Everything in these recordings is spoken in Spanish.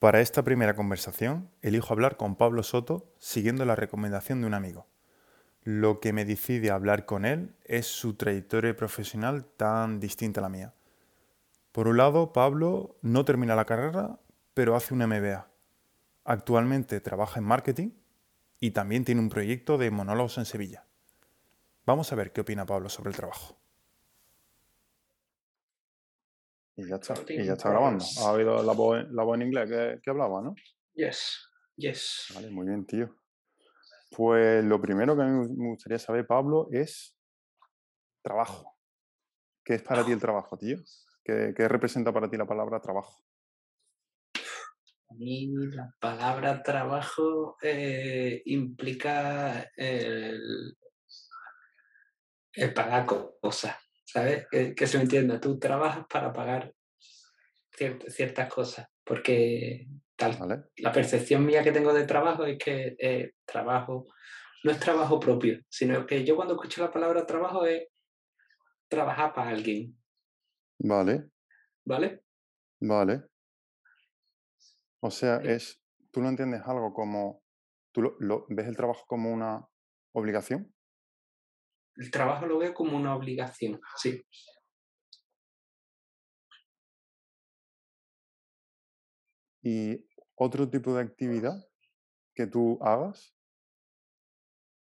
Para esta primera conversación, elijo hablar con Pablo Soto siguiendo la recomendación de un amigo. Lo que me decide hablar con él es su trayectoria profesional tan distinta a la mía. Por un lado, Pablo no termina la carrera, pero hace un MBA. Actualmente trabaja en marketing y también tiene un proyecto de monólogos en Sevilla. Vamos a ver qué opina Pablo sobre el trabajo. Y ya está, y ya está grabando. ¿Ha oído la voz, la voz en inglés que, que hablaba, no? Yes, yes. Vale, muy bien, tío. Pues lo primero que a mí me gustaría saber, Pablo, es trabajo. ¿Qué es para ti el trabajo, tío? ¿Qué, qué representa para ti la palabra trabajo? A mí la palabra trabajo eh, implica el, el pagar cosas, ¿sabes? Que, que se me entienda. Tú trabajas para pagar ciert- ciertas cosas, porque tal, ¿Vale? la percepción mía que tengo de trabajo es que eh, trabajo no es trabajo propio, sino que yo cuando escucho la palabra trabajo es trabajar para alguien, Vale, ¿vale? vale. O sea, Eh, es, ¿tú lo entiendes algo como, tú lo, lo- ves el trabajo como una obligación? El trabajo lo veo como una obligación, sí. Y otro tipo de actividad que tú hagas,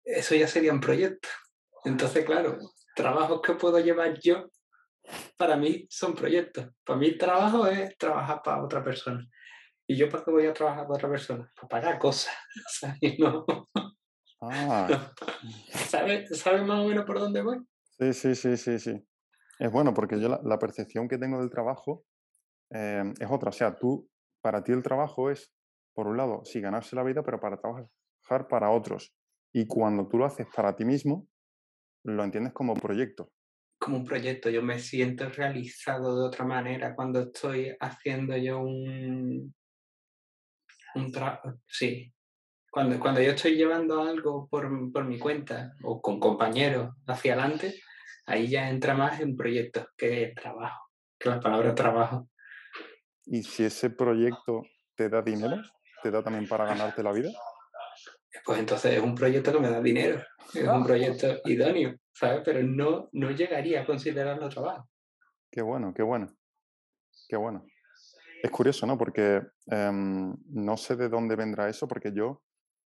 Eso ya sería un proyecto. Entonces, claro, trabajos que puedo llevar yo, para mí son proyectos. Para mí trabajo es trabajar para otra persona. ¿Y yo para qué voy a trabajar para otra persona? Para pagar cosas. O sea, y no, ah, ¿Sabes ¿Sabe más o menos por dónde voy? sí, sí, sí, sí, sí. Es bueno porque yo la, la percepción que tengo del trabajo eh, es otra. O sea, tú, para ti el trabajo es, por un lado, sí, ganarse la vida, pero para trabajar para otros. Y cuando tú lo haces para ti mismo, lo entiendes como proyecto. Como un proyecto. Yo me siento realizado de otra manera cuando estoy haciendo yo un, un trabajo. Sí. Cuando, cuando yo estoy llevando algo por, por mi cuenta o con compañeros hacia adelante, ahí ya entra más en proyectos que trabajo, que la palabra trabajo. Y si ese proyecto te da dinero, te da también para ganarte la vida. Pues entonces es un proyecto que me da dinero, es un proyecto idóneo, ¿sabes? Pero no, no llegaría a considerarlo trabajo. Qué bueno, qué bueno, qué bueno. Es curioso, ¿no? Porque em, no sé de dónde vendrá eso, porque yo,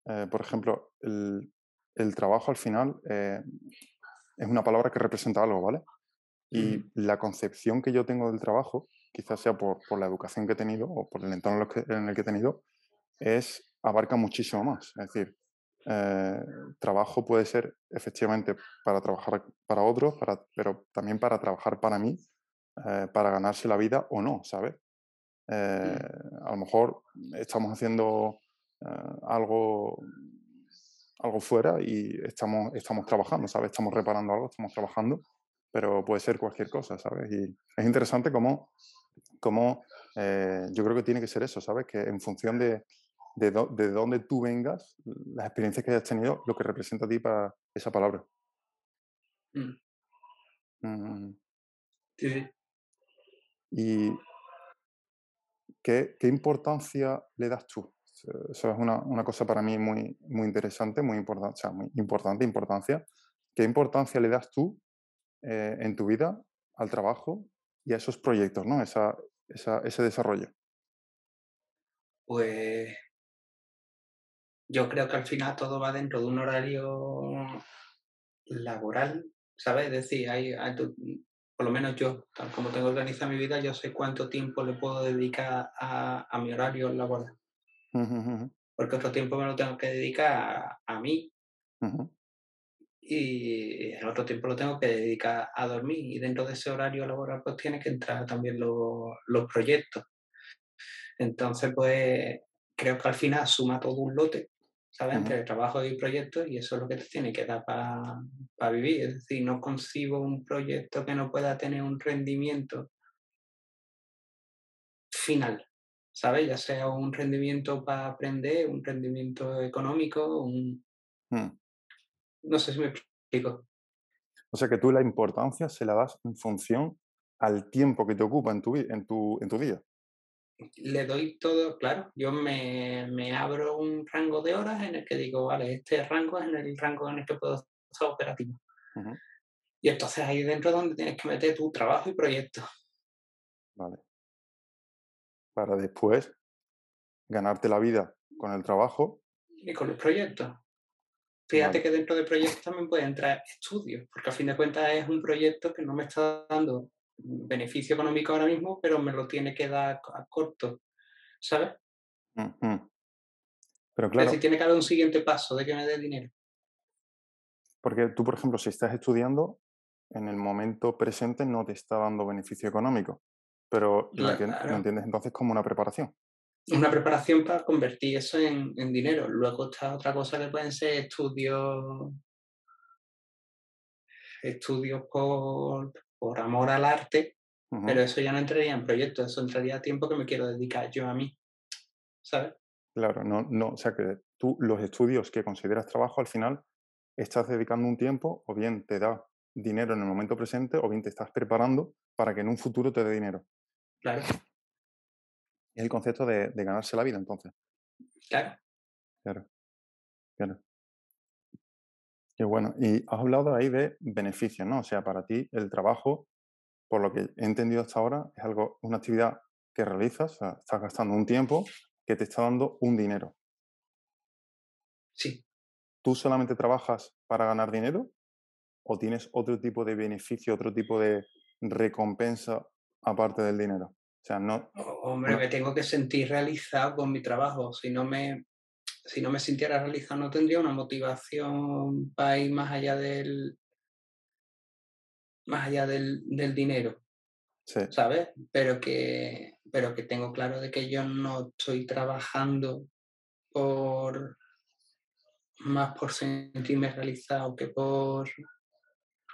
eh, por ejemplo, el, el trabajo al final eh, es una palabra que representa algo, ¿vale? Y Ujú. la concepción que yo tengo del trabajo, quizás sea por, por la educación que he tenido o por el entorno en el que, en el que he tenido, es abarca muchísimo más. Es decir, eh, trabajo puede ser efectivamente para trabajar para otros, para, pero también para trabajar para mí, eh, para ganarse la vida o no, ¿sabes? Eh, Mm. a lo mejor estamos haciendo eh, algo, algo fuera y estamos, estamos trabajando, ¿sabes? Estamos reparando algo, estamos trabajando, pero puede ser cualquier cosa, ¿sabes? Y es interesante cómo, cómo eh, yo creo que tiene que ser eso, ¿sabes? Que en función de, de, dó- de dónde tú vengas, las experiencias que hayas tenido, lo que representa a ti para esa palabra. Mm. Mm, Sí, sí. ¿Y qué, qué importancia le das tú? Eso es una, una cosa para mí muy, muy interesante, muy importante, muy importante, importancia. ¿Qué importancia le das tú eh, en tu vida al trabajo y a esos proyectos, ¿no? Esa, esa- ese desarrollo. Pues yo creo que al final todo va dentro de un horario laboral, ¿sabes? Es decir, hay, por lo menos yo, tal como tengo organizada mi vida, yo sé cuánto tiempo le puedo dedicar a, a mi horario laboral, Ujú, ujú, porque otro tiempo me lo tengo que dedicar a, a mí ujú. y el otro tiempo lo tengo que dedicar a dormir y dentro de ese horario laboral pues tiene que entrar también los, los proyectos. Entonces, pues creo que al final suma todo un lote, ¿sabes? Ujú, Entre trabajo y proyecto y eso es lo que te tiene que dar para vivir. Es decir, no concibo un proyecto que no pueda tener un rendimiento final, ¿sabes? Ya sea un rendimiento para aprender, un rendimiento económico, un... mm. no sé si me explico. O sea que tú la importancia se la das en función al tiempo que te ocupa en tu, en tu, en tu día. le doy todo, claro, yo me, me, abro un rango de horas en el que digo, vale, este rango es en el rango en el que puedo estar operativo. Y entonces ahí dentro es donde tienes que meter tu trabajo y proyecto. Vale. Para después ganarte la vida con el trabajo. Y con los proyectos. Fíjate que dentro del proyecto también puede entrar estudios, porque a fin de cuentas es un proyecto que no me está dando beneficio económico ahora mismo, pero me lo tiene que dar a corto, ¿sabes? Pero claro. Es decir, tiene que haber un siguiente paso de que me dé dinero. Porque tú, por ejemplo, si estás estudiando, en el momento presente no te está dando beneficio económico, pero lo, entiendes entonces como una preparación. Una preparación para convertir eso en, dinero. Luego está otra cosa que pueden ser estudios estudios por, por amor al arte, pero eso ya no entraría en proyectos, eso entraría a tiempo que me quiero dedicar yo a mí, ¿sabes? Claro, no, no, o sea que tú los estudios que consideras trabajo al final estás dedicando un tiempo o bien te da dinero en el momento presente o bien te estás preparando para que en un futuro te dé dinero. Claro. Es el concepto de, de ganarse la vida entonces. Claro. Claro. Claro. Qué bueno. Y has hablado ahí de beneficios, ¿no? O sea, para ti el trabajo, por lo que he entendido hasta ahora, es algo, una actividad que realizas, o sea, estás gastando un tiempo que te está dando un dinero. Sí. ¿Tú solamente trabajas para ganar dinero o tienes otro tipo de beneficio, otro tipo de recompensa aparte del dinero? O sea, no. Hombre, me tengo que sentir realizado con mi trabajo. Si no me, si no me sintiera realizado, no tendría una motivación para ir más allá del, más allá del, del dinero. Sí. ¿Sabes? Pero que, pero que tengo claro de que yo no estoy trabajando por más por sentirme realizado que por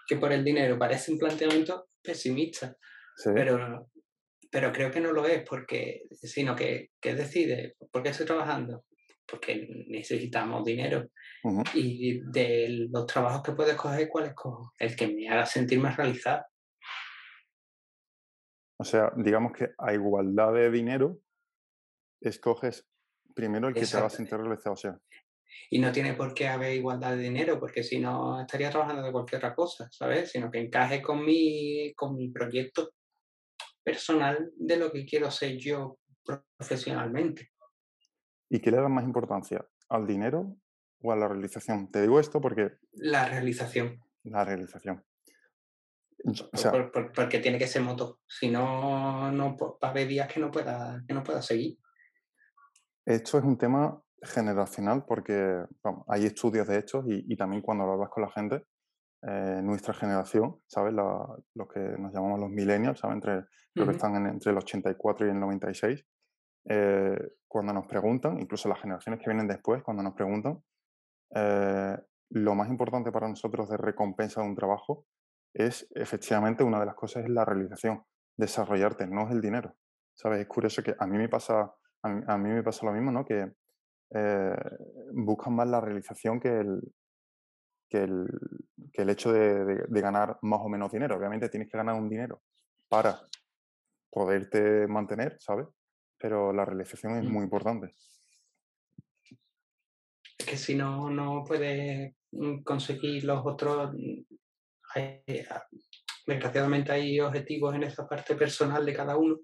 que por el dinero. Parece un planteamiento pesimista, pero, pero creo que no lo es, porque, sino que, que decide, ¿por qué estoy trabajando? porque necesitamos dinero. Y de los trabajos que puedes coger, ¿cuál escojo? El que me haga sentir más realizado. O sea, digamos que a igualdad de dinero, escoges primero el que te haga sentir realizado. O sea. Y no tiene por qué haber igualdad de dinero, porque si no estaría trabajando de cualquier otra cosa, ¿sabes? Sino que encaje con mi, con mi proyecto personal de lo que quiero ser yo profesionalmente. ¿Y qué le da más importancia? ¿Al dinero o a la realización? Te digo esto porque... La realización. La realización. O sea, porque tiene que ser moto. Si no, no va a haber días que no pueda, que no pueda seguir. Esto es un tema generacional porque hay estudios de hechos y, también cuando hablas con la gente, eh, nuestra generación, ¿sabes? los que nos llamamos los millennials, ¿sabes? Entre, Creo que están entre el 84 y el 96. Eh, cuando nos preguntan, incluso las generaciones que vienen después, cuando nos preguntan, eh, lo más importante para nosotros de recompensa de un trabajo es efectivamente una de las cosas es la realización, desarrollarte, no es el dinero. ¿Sabes? Es curioso que a mí me pasa, a mí, me pasa lo mismo, ¿no? Que eh, buscan más la realización que el, que el, que el hecho de, de, ganar más o menos dinero. Obviamente tienes que ganar un dinero para poderte mantener, ¿sabes? pero la realización es mm. muy importante. Es que si no, no puedes mm, conseguir los otros. Mm, ah, desgraciadamente hay objetivos en esa parte personal de cada uno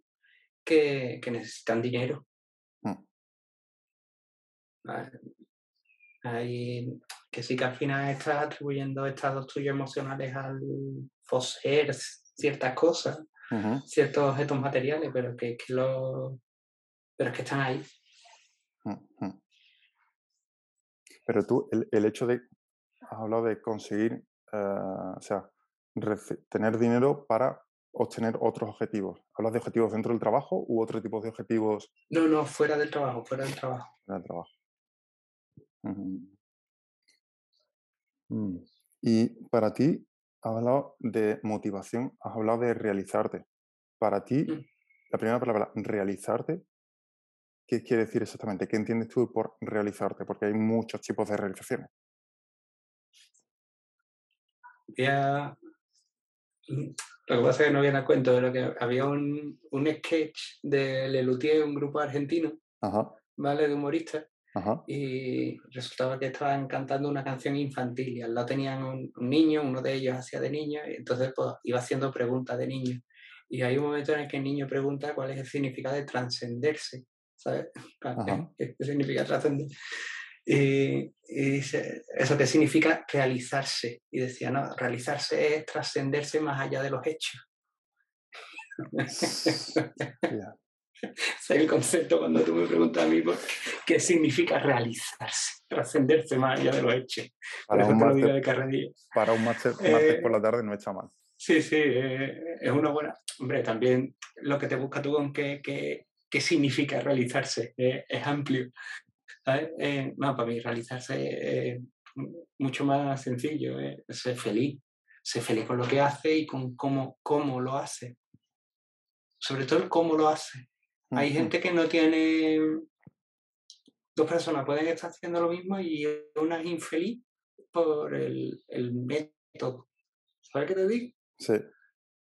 que, necesitan dinero. Que sí que al final estás atribuyendo estados tuyos emocionales al poseer ciertas cosas, ciertos objetos materiales, pero que, que lo, pero es que están ahí. Pero tú, el, hecho de, has hablado de conseguir, eh, o sea, tener dinero para obtener otros objetivos. ¿Hablas de objetivos dentro del trabajo u otro tipo de objetivos? No, no, fuera del trabajo, fuera del trabajo. Fuera del trabajo. Mm. Y para ti, has hablado de motivación, has hablado de realizarte. Para ti, mm. la primera palabra, realizarte, ¿Qué quiere decir exactamente? ¿Qué entiendes tú por realizarte? Porque hay muchos tipos de realizaciones. Ya, mm, Lo que pasa es que no viene a cuento de lo que había un, un sketch de Lelutier, un grupo argentino, Ajá, ¿vale? De humoristas, ajá, y resultaba que estaban cantando una canción infantil y al lado tenían un, un niño, uno de ellos hacía de niño, y entonces pues iba haciendo preguntas de niño. Y hay un momento en el que el niño pregunta cuál es el significado de trascenderse, ¿sabes? ¿Qué qué significa trascender? Y, y dice, ¿eso qué significa realizarse? Y decía, no, realizarse es trascenderse más allá de los hechos. Ya. Ese es el concepto cuando tú me preguntas a mí por qué significa realizarse, trascenderse más allá de los hechos. Por Para un te lo digo de carrerilla. para un martes, martes Eh, por la tarde no está mal. sí, sí, eh, es una buena. Hombre, también lo que te busca tú con qué, qué, qué significa realizarse eh, es amplio. ¿sabes? Eh, no, para mí realizarse es mucho más sencillo, ser feliz. Ser feliz con lo que hace y con cómo, cómo lo hace. Sobre todo el cómo lo hace. Hay gente que no tiene. Dos personas pueden estar haciendo lo mismo y una es infeliz por el, el método. ¿Sabes qué te digo? Sí,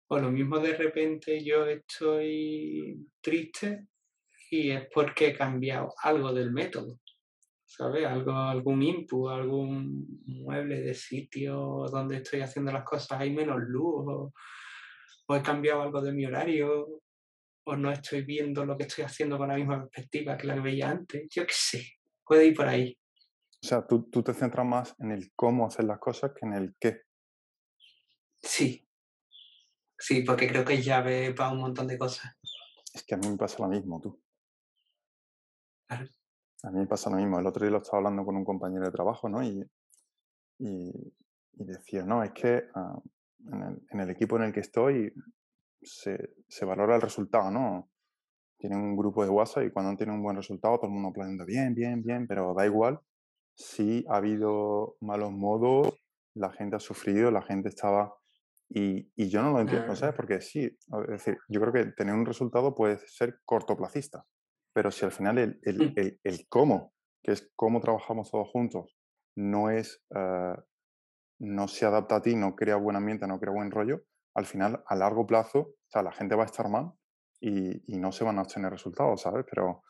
O lo mismo de repente yo estoy triste y es porque he cambiado algo del método. ¿Sabes? Algo, algún input, algún mueble de sitio donde estoy haciendo las cosas, hay menos luz, o, o he cambiado algo de mi horario, o no estoy viendo lo que estoy haciendo con la misma perspectiva que la que veía antes. Yo qué sé, puede ir por ahí. o sea, tú, tú te centras más en el cómo hacer las cosas que en el qué. Sí, sí, porque creo que es llave para un montón de cosas. Es que a mí me pasa lo mismo, tú. Claro. A mí me pasa lo mismo. El otro día lo estaba hablando con un compañero de trabajo, ¿no? Y, y, y decía, no, es que ah, en, el, en el equipo en el que estoy se, se valora el resultado, ¿no? Tienen un grupo de WhatsApp y cuando tienen un buen resultado todo el mundo aplaudiendo bien, bien, bien, pero da igual si ha habido malos modos, la gente ha sufrido, la gente estaba... Y, y yo no lo entiendo, ¿sabes? Porque sí, es decir, yo creo que tener un resultado puede ser cortoplacista, pero si al final el, el, mm, el, el cómo, que es cómo trabajamos todos juntos, no es, eh, no se adapta a ti, no crea buen ambiente, no crea buen rollo, al final, a largo plazo, o sea, la gente va a estar mal y, no se van a obtener resultados, ¿sabes? Pero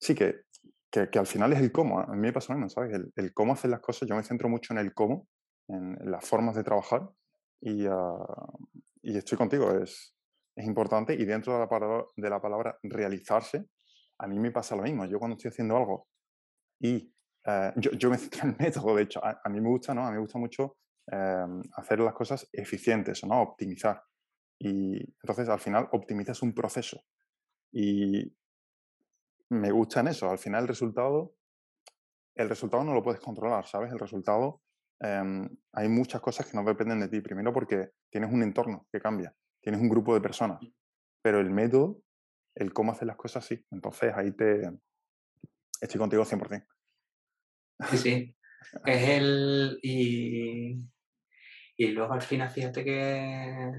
sí que, que, al final es el cómo, a mí me pasa lo mismo, ¿sabes? El, el cómo hacer las cosas, yo me centro mucho en el cómo, en, las formas de trabajar y, ah, estoy contigo, es, es importante y dentro de la, palabra, realizarse, a mí me pasa lo mismo, yo cuando estoy haciendo algo y eh, yo, yo me centro en el método, de hecho, a mí me gusta, ¿no? A mí me gusta mucho eh, hacer las cosas eficientes, ¿no? Optimizar. Y entonces al final optimizas un proceso. Y me gusta en eso. Al final el resultado, el resultado no lo puedes controlar, ¿sabes? El resultado, eh, hay muchas cosas que no dependen de ti. Primero porque tienes un entorno que cambia, tienes un grupo de personas. Pero el método, el cómo hacer las cosas, sí. Entonces ahí te estoy contigo 100%. Sí, sí. Es el. Y, y luego al final, fíjate que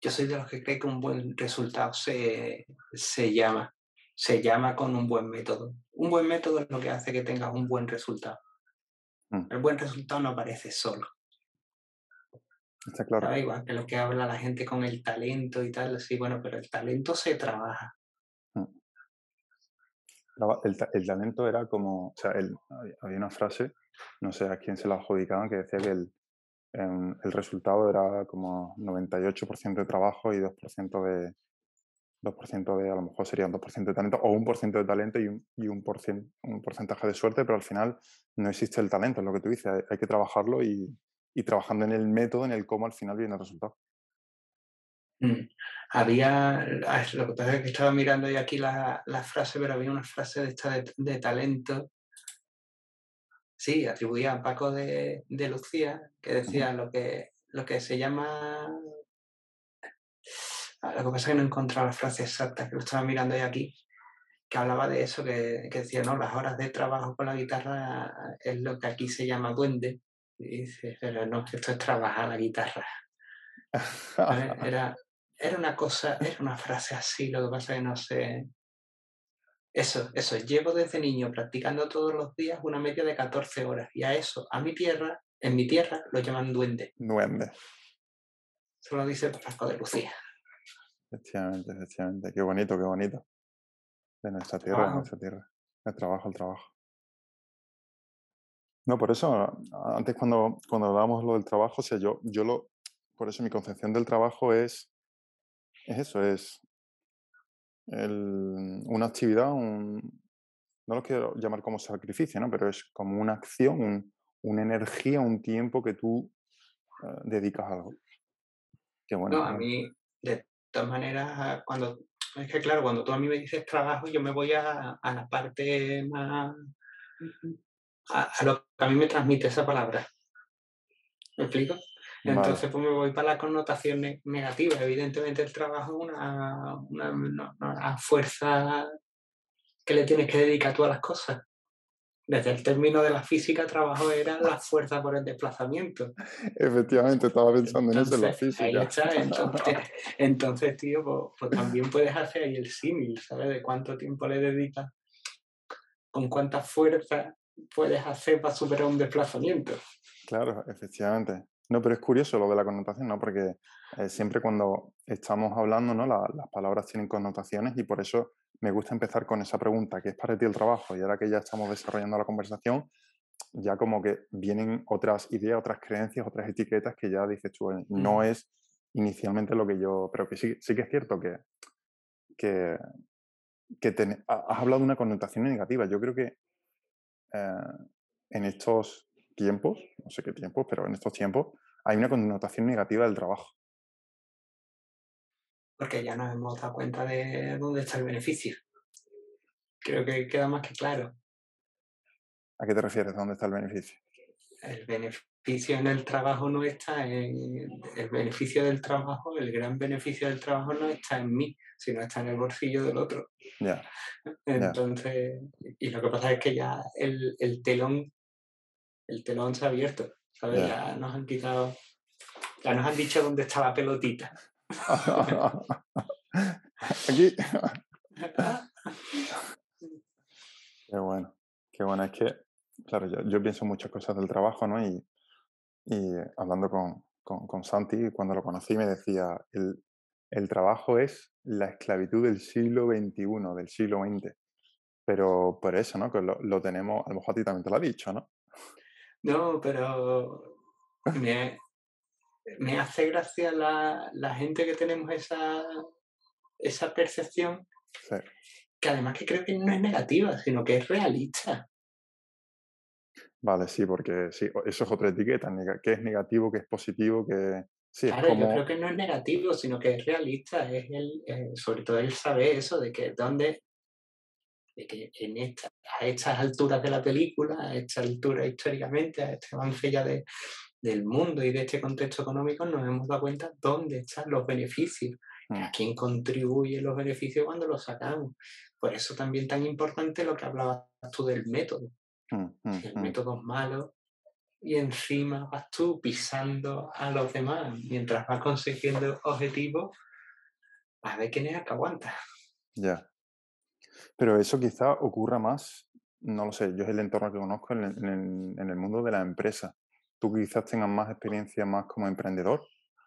yo soy de los que cree que un buen resultado se, se llama. Se llama con un buen método. Un buen método es lo que hace que tengas un buen resultado. Mm, El buen resultado no aparece solo. está claro. ¿sabes? Igual que lo que habla la gente con el talento y tal. Sí, bueno, pero el talento se trabaja. Mm. El, el talento era como, o sea, el- había una frase, no sé a quién se la adjudicaban, que decía que el, em, el resultado era como 98% de trabajo y 2% de, 2% de, a lo mejor serían 2% de talento, o un por ciento de talento y un, y un, un porcentaje de suerte, pero al final no existe el talento, es lo que tú dices, hay, que trabajarlo y, y trabajando en el método, en el cómo al final viene el resultado. Mm. Había, ah, lo que pasa es que estaba mirando yo aquí la, la frase, pero había una frase de esta de, de talento, sí, atribuida a Paco de, de Lucía, que decía lo que, lo que se llama, ah, lo que pasa es que no he encontrado la frase exacta, que lo estaba mirando yo aquí, que hablaba de eso, que, que decía, no, las horas de trabajo con la guitarra es lo que aquí se llama duende. Y dice, pero no, esto es trabajar la guitarra. Era, era una cosa, era una frase así, lo que pasa es que no sé. Eso, eso, llevo desde niño practicando todos los días una media de 14 horas y a eso, a mi tierra, en mi tierra, lo llaman duende. Duende. Eso lo dice el Paco de Lucía. Efectivamente, efectivamente. Qué bonito, qué bonito. De nuestra tierra, de nuestra tierra. El trabajo, el trabajo. No, por eso, antes cuando, cuando hablábamos lo del trabajo, o sea, yo, yo lo, por eso mi concepción del trabajo es, es eso, es una actividad, un, no lo quiero llamar como sacrificio, ¿no? pero es como una acción, una energía, un tiempo que tú eh, dedicas a algo. Qué bueno. No, a mí, de todas maneras, cuando, es que claro, cuando tú a mí me dices trabajo, yo me voy a, a la parte más, a, lo que a mí me transmite esa palabra. ¿Me explico? Entonces, pues me voy para la connotación negativa. Evidentemente, el trabajo es una, una, fuerza que le tienes que dedicar a todas las cosas. Desde el término de la física, trabajo era la fuerza por el desplazamiento. Efectivamente, estaba pensando en eso, en la física. Ahí está, entonces, tío, pues, pues, también puedes hacer ahí el símil, ¿sabes? De cuánto tiempo le dedicas, con cuánta fuerza puedes hacer para superar un desplazamiento. Claro, efectivamente. No, pero es curioso lo de la connotación, ¿no? Porque eh, siempre cuando estamos hablando, ¿no? las palabras tienen connotaciones y por eso me gusta empezar con esa pregunta, ¿qué es para ti el trabajo? Y ahora que ya estamos desarrollando la conversación, ya como que vienen otras ideas, otras creencias, otras etiquetas que ya dices tú, no es inicialmente lo que yo, pero que sí, sí que es cierto que, que, has hablado de una connotación negativa. Yo creo que eh, en estos tiempos, no sé qué tiempos, pero en estos tiempos hay una connotación negativa del trabajo. Porque ya nos hemos dado cuenta de dónde está el beneficio. Creo que queda más que claro. ¿A qué te refieres? ¿Dónde está el beneficio? El beneficio en el trabajo no está en. El beneficio del trabajo, el gran beneficio del trabajo no está en mí, sino está en el bolsillo del otro. Ya. Entonces, y lo que pasa es que ya el, el telón el telón se ha abierto, ¿sabes? Ya nos han quitado, ya nos han dicho dónde está la pelotita. Aquí. qué bueno, qué bueno. Es que, claro, yo, pienso muchas cosas del trabajo, ¿no? Y, hablando con, con, Santi, cuando lo conocí, me decía, el, el trabajo es la esclavitud del siglo XXI, del siglo XX. Pero por eso, ¿no? Que lo, lo, tenemos, a lo mejor a ti también te lo ha dicho, ¿no? No, pero me, me hace gracia la, la, gente que tenemos esa, esa percepción, que además que creo que no es negativa, sino que es realista. Vale, sí, porque sí, eso es otra etiqueta, que es negativo, que es positivo, que... Sí, claro, yo creo que no es negativo, sino que es realista, es el, eh, sobre todo el saber eso, de que dónde, de que en esta, a estas alturas de la película, a esta altura históricamente, a este avance ya de, del mundo y de este contexto económico, nos hemos dado cuenta dónde están los beneficios, y a mm. quién contribuyen los beneficios cuando los sacamos. Por eso también tan importante lo que hablabas tú del método. Mm, mm, el método es malo y encima vas tú pisando a los demás mientras vas consiguiendo objetivos, a ver quién es el que aguanta. Ya. Pero eso quizá ocurra más, no lo sé, yo es el entorno que conozco en el, mundo de la empresa. Tú quizás tengas más experiencia más como emprendedor.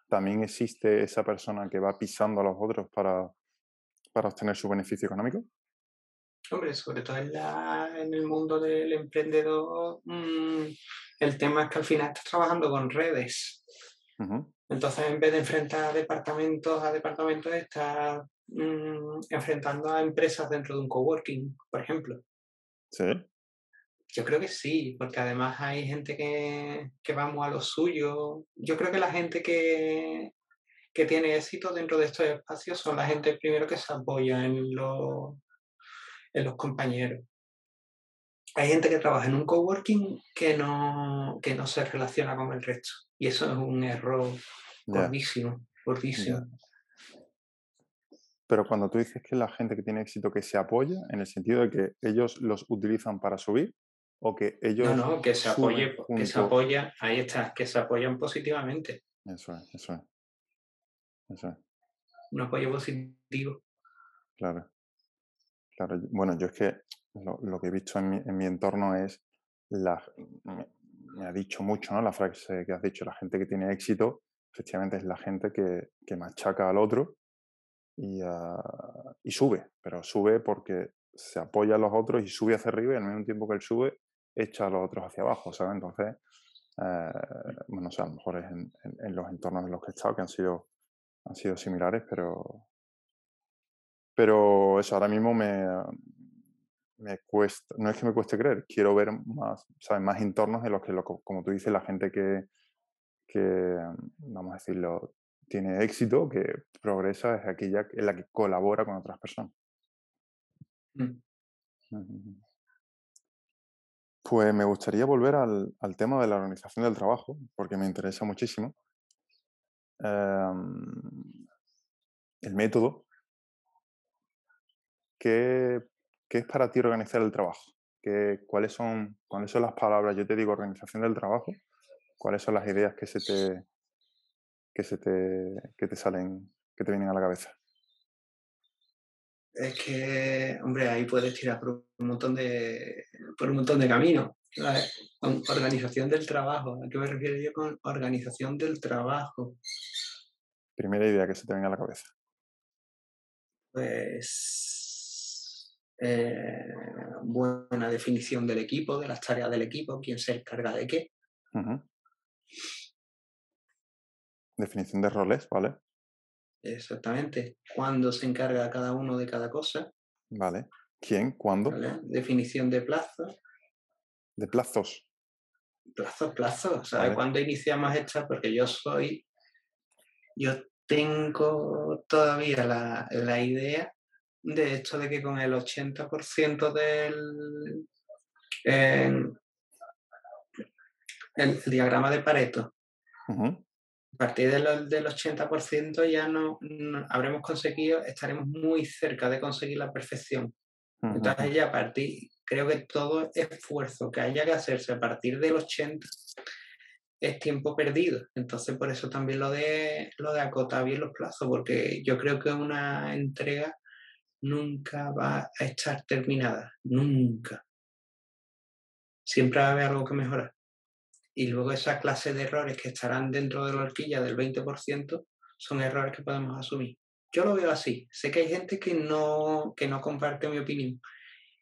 ¿También existe esa persona que va pisando a los otros para, para obtener su beneficio económico? Hombre, sobre todo en, en el mundo del emprendedor, mm, el tema es que al final estás trabajando con redes. Entonces, en vez de enfrentar departamentos a departamentos, estás Mm, enfrentando a empresas dentro de un coworking, por ejemplo. Sí. Yo creo que sí, porque además hay gente que, que vamos a lo suyo. Yo creo que la gente que, que tiene éxito dentro de estos espacios son la gente primero que se apoya en, los en los compañeros. Hay gente que trabaja en un coworking que no, que no se relaciona con el resto. Y eso es un error gordísimo, gordísimo. Pero cuando tú dices que la gente que tiene éxito que se apoya, en el sentido de que ellos los utilizan para subir, o que ellos. No, no, que se apoye, que se apoya, ahí está, que se apoyan positivamente. Eso es, eso es. Eso es. Un apoyo positivo. Claro. Claro, bueno, yo es que lo, que he visto en mi, en mi entorno es la, me, ha dicho mucho, ¿no? La frase que has dicho, la gente que tiene éxito efectivamente es la gente que, que machaca al otro y, ah, y, sube, pero sube porque se apoya a los otros y sube hacia arriba y al mismo tiempo que él sube, echa a los otros hacia abajo, ¿sabes? Entonces, eh, bueno, o sea, a lo mejor es en, en, los entornos en los que he estado que han sido, han sido similares, pero, pero eso ahora mismo me, me cuesta, no es que me cueste creer, quiero ver más, ¿sabes? más entornos en los que, como tú dices, la gente que, que, vamos a decirlo, tiene éxito, que progresa, es aquella en la que colabora con otras personas. Mm. Pues me gustaría volver al, al, tema de la organización del trabajo, porque me interesa muchísimo. Em, el método. ¿Qué, ¿Qué, es para ti organizar el trabajo? ¿Qué, cuáles, son, ¿Cuáles son las palabras? Yo te digo organización del trabajo. ¿Cuáles son las ideas que se te, que se te, que te salen, que te vienen a la cabeza? es que, hombre, ahí puedes tirar por un montón de, por un montón de caminos. Organización del trabajo. ¿A qué me refiero yo con organización del trabajo? Primera idea que se te venga a la cabeza. Pues eh, buena definición del equipo, de las tareas del equipo, quién se encarga de qué. Definición de roles, ¿vale? Exactamente. ¿Cuándo se encarga cada uno de cada cosa? Vale. ¿Quién? ¿Cuándo? Definición de plazos. ¿De plazos? Plazos, plazos. ¿Sabes cuándo iniciamos esta? Porque yo soy. Yo tengo todavía la, la idea de esto de que con el 80% del. el, diagrama de Pareto, a partir del 80% ya no, habremos conseguido, estaremos muy cerca de conseguir la perfección. Entonces ya a partir, creo que todo esfuerzo que haya que hacerse a partir del 80 es tiempo perdido. Entonces por eso también lo de, lo de acotar bien los plazos, porque yo creo que una entrega nunca va a estar terminada, nunca. Siempre va a haber algo que mejorar y luego esa clase de errores que estarán dentro de la horquilla del 20% son errores que podemos asumir. Yo lo veo así. Sé que hay gente que no, que no comparte mi opinión.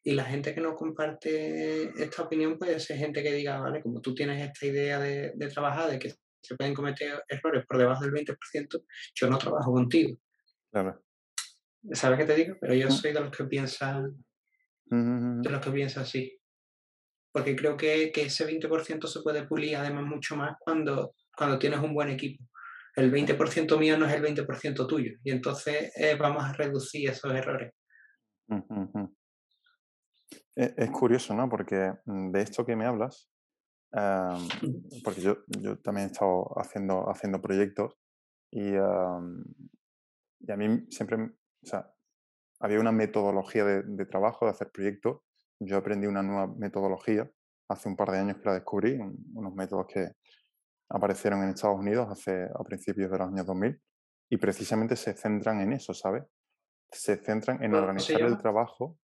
Y la gente que no comparte esta opinión puede ser gente que diga, vale, como tú tienes esta idea de, de trabajar, de que se pueden cometer errores por debajo del 20%, yo no trabajo contigo. Claro. ¿Sabes qué te digo? Pero yo mm. soy de los que piensan, de los que piensan así porque creo que, que ese 20% se puede pulir además mucho más cuando, cuando tienes un buen equipo. El 20% mío no es el 20% tuyo y entonces eh, vamos a reducir esos errores. E, es, curioso, ¿no? Porque mm, de esto que me hablas, porque yo, yo, también he estado haciendo, haciendo proyectos y, y a mí siempre, había una metodología de trabajo, de hacer proyectos yo aprendí una nueva metodología hace un par de años que la descubrí, unos métodos que aparecieron en Estados Unidos hace, a principios de los años 2000 y precisamente se centran en eso, ¿sabes? Se centran en organizar el trabajo,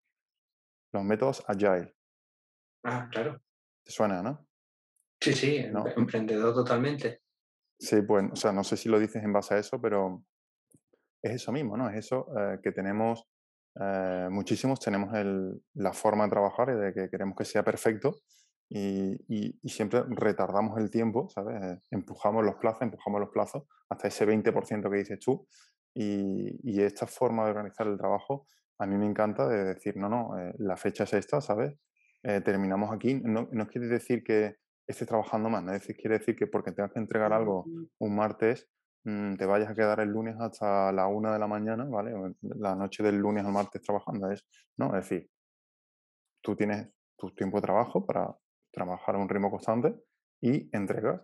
los métodos agile. Ah, claro. ¿Te suena, no? Sí, sí, emprendedor totalmente. Sí, pues, o sea, no sé si lo dices en base a eso, pero es eso mismo, ¿no? Es eso eh, que tenemos eh, muchísimos tenemos la forma de trabajar y de que queremos que sea perfecto y, siempre retardamos el tiempo, ¿sabes? Empujamos los plazos, empujamos los plazos hasta ese 20% que dices tú y, esta forma de organizar el trabajo a mí me encanta de decir, no, no, eh, la fecha es esta, ¿sabes? Eh, terminamos aquí, no, no quiere decir que estés trabajando más, no quiere decir que porque tengas que entregar algo un martes te vayas a quedar el lunes hasta la una de la mañana, ¿vale? La noche del lunes al martes trabajando. Es, no, es decir, tú tienes tu tiempo de trabajo para trabajar a un ritmo constante y entregas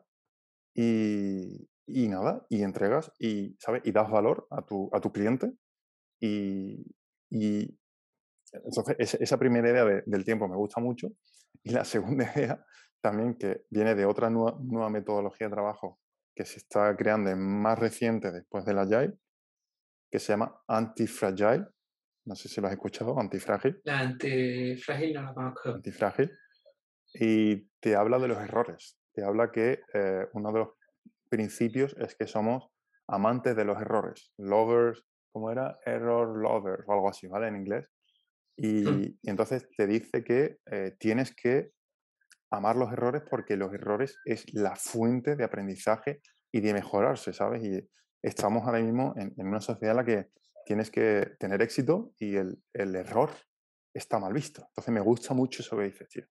y, y nada, y entregas y, ¿sabes? Y das valor a tu, a tu cliente y, y entonces esa primera idea del tiempo me gusta mucho y la segunda idea también que viene de otra nueva metodología de trabajo que se está creando en más reciente después del Agile, que se llama Antifragile. No sé si lo has escuchado, Antifrágil. La Antifrágil no la conozco. Antifrágil. Y te habla de los errores. Te habla que eh, uno de los principios es que somos amantes de los errores, lovers, ¿cómo era? Error lovers o algo así, ¿vale? En inglés. Y, Mm, y entonces te dice que eh, tienes que amar los errores porque los errores es la fuente de aprendizaje y de mejorarse, ¿sabes? Y estamos ahora mismo en, una sociedad en la que tienes que tener éxito y el, el error está mal visto. Entonces me gusta mucho eso que dices, tío.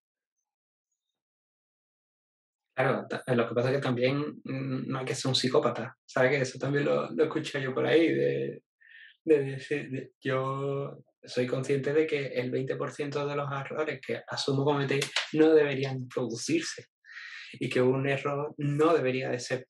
Claro, ta- lo que pasa es que también mm, no hay que ser un psicópata, ¿sabes? Que eso también lo, lo escuché yo por ahí, de, de decir, de- yo soy consciente de que el 20% de los errores que asumo cometer no deberían producirse y que un error no debería de ser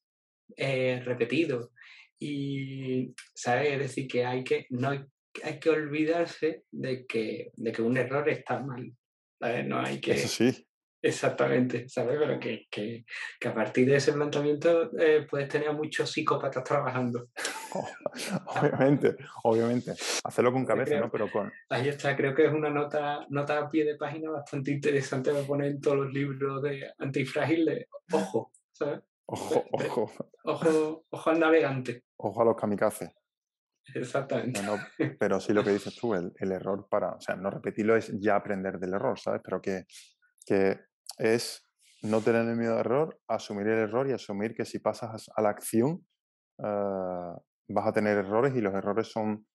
eh, repetido. Y, ¿sabes? Es decir, que hay que, no hay, hay que olvidarse de que, de que un error está mal. ¿sabes? No hay Eso que, sí, exactamente, ¿sabes? Pero que, que, que a partir de ese planteamiento eh, puedes tener a muchos psicópatas trabajando. obviamente, obviamente. Hacerlo con cabeza, ¿no? Pero con... ahí está, creo que es una nota, nota a pie de página bastante interesante de poner en todos los libros de antifrágil de ojo, ¿sabes? Ojo, ojo, ojo, ojo al navegante, ojo a los kamikazes. exactamente. No, no, pero sí lo que dices tú, el, el error para, o sea, no repetirlo es ya aprender del error, ¿sabes? Pero que, que es no tener el miedo al error, asumir el error y asumir que si pasas a la acción ah, vas a tener errores y los errores son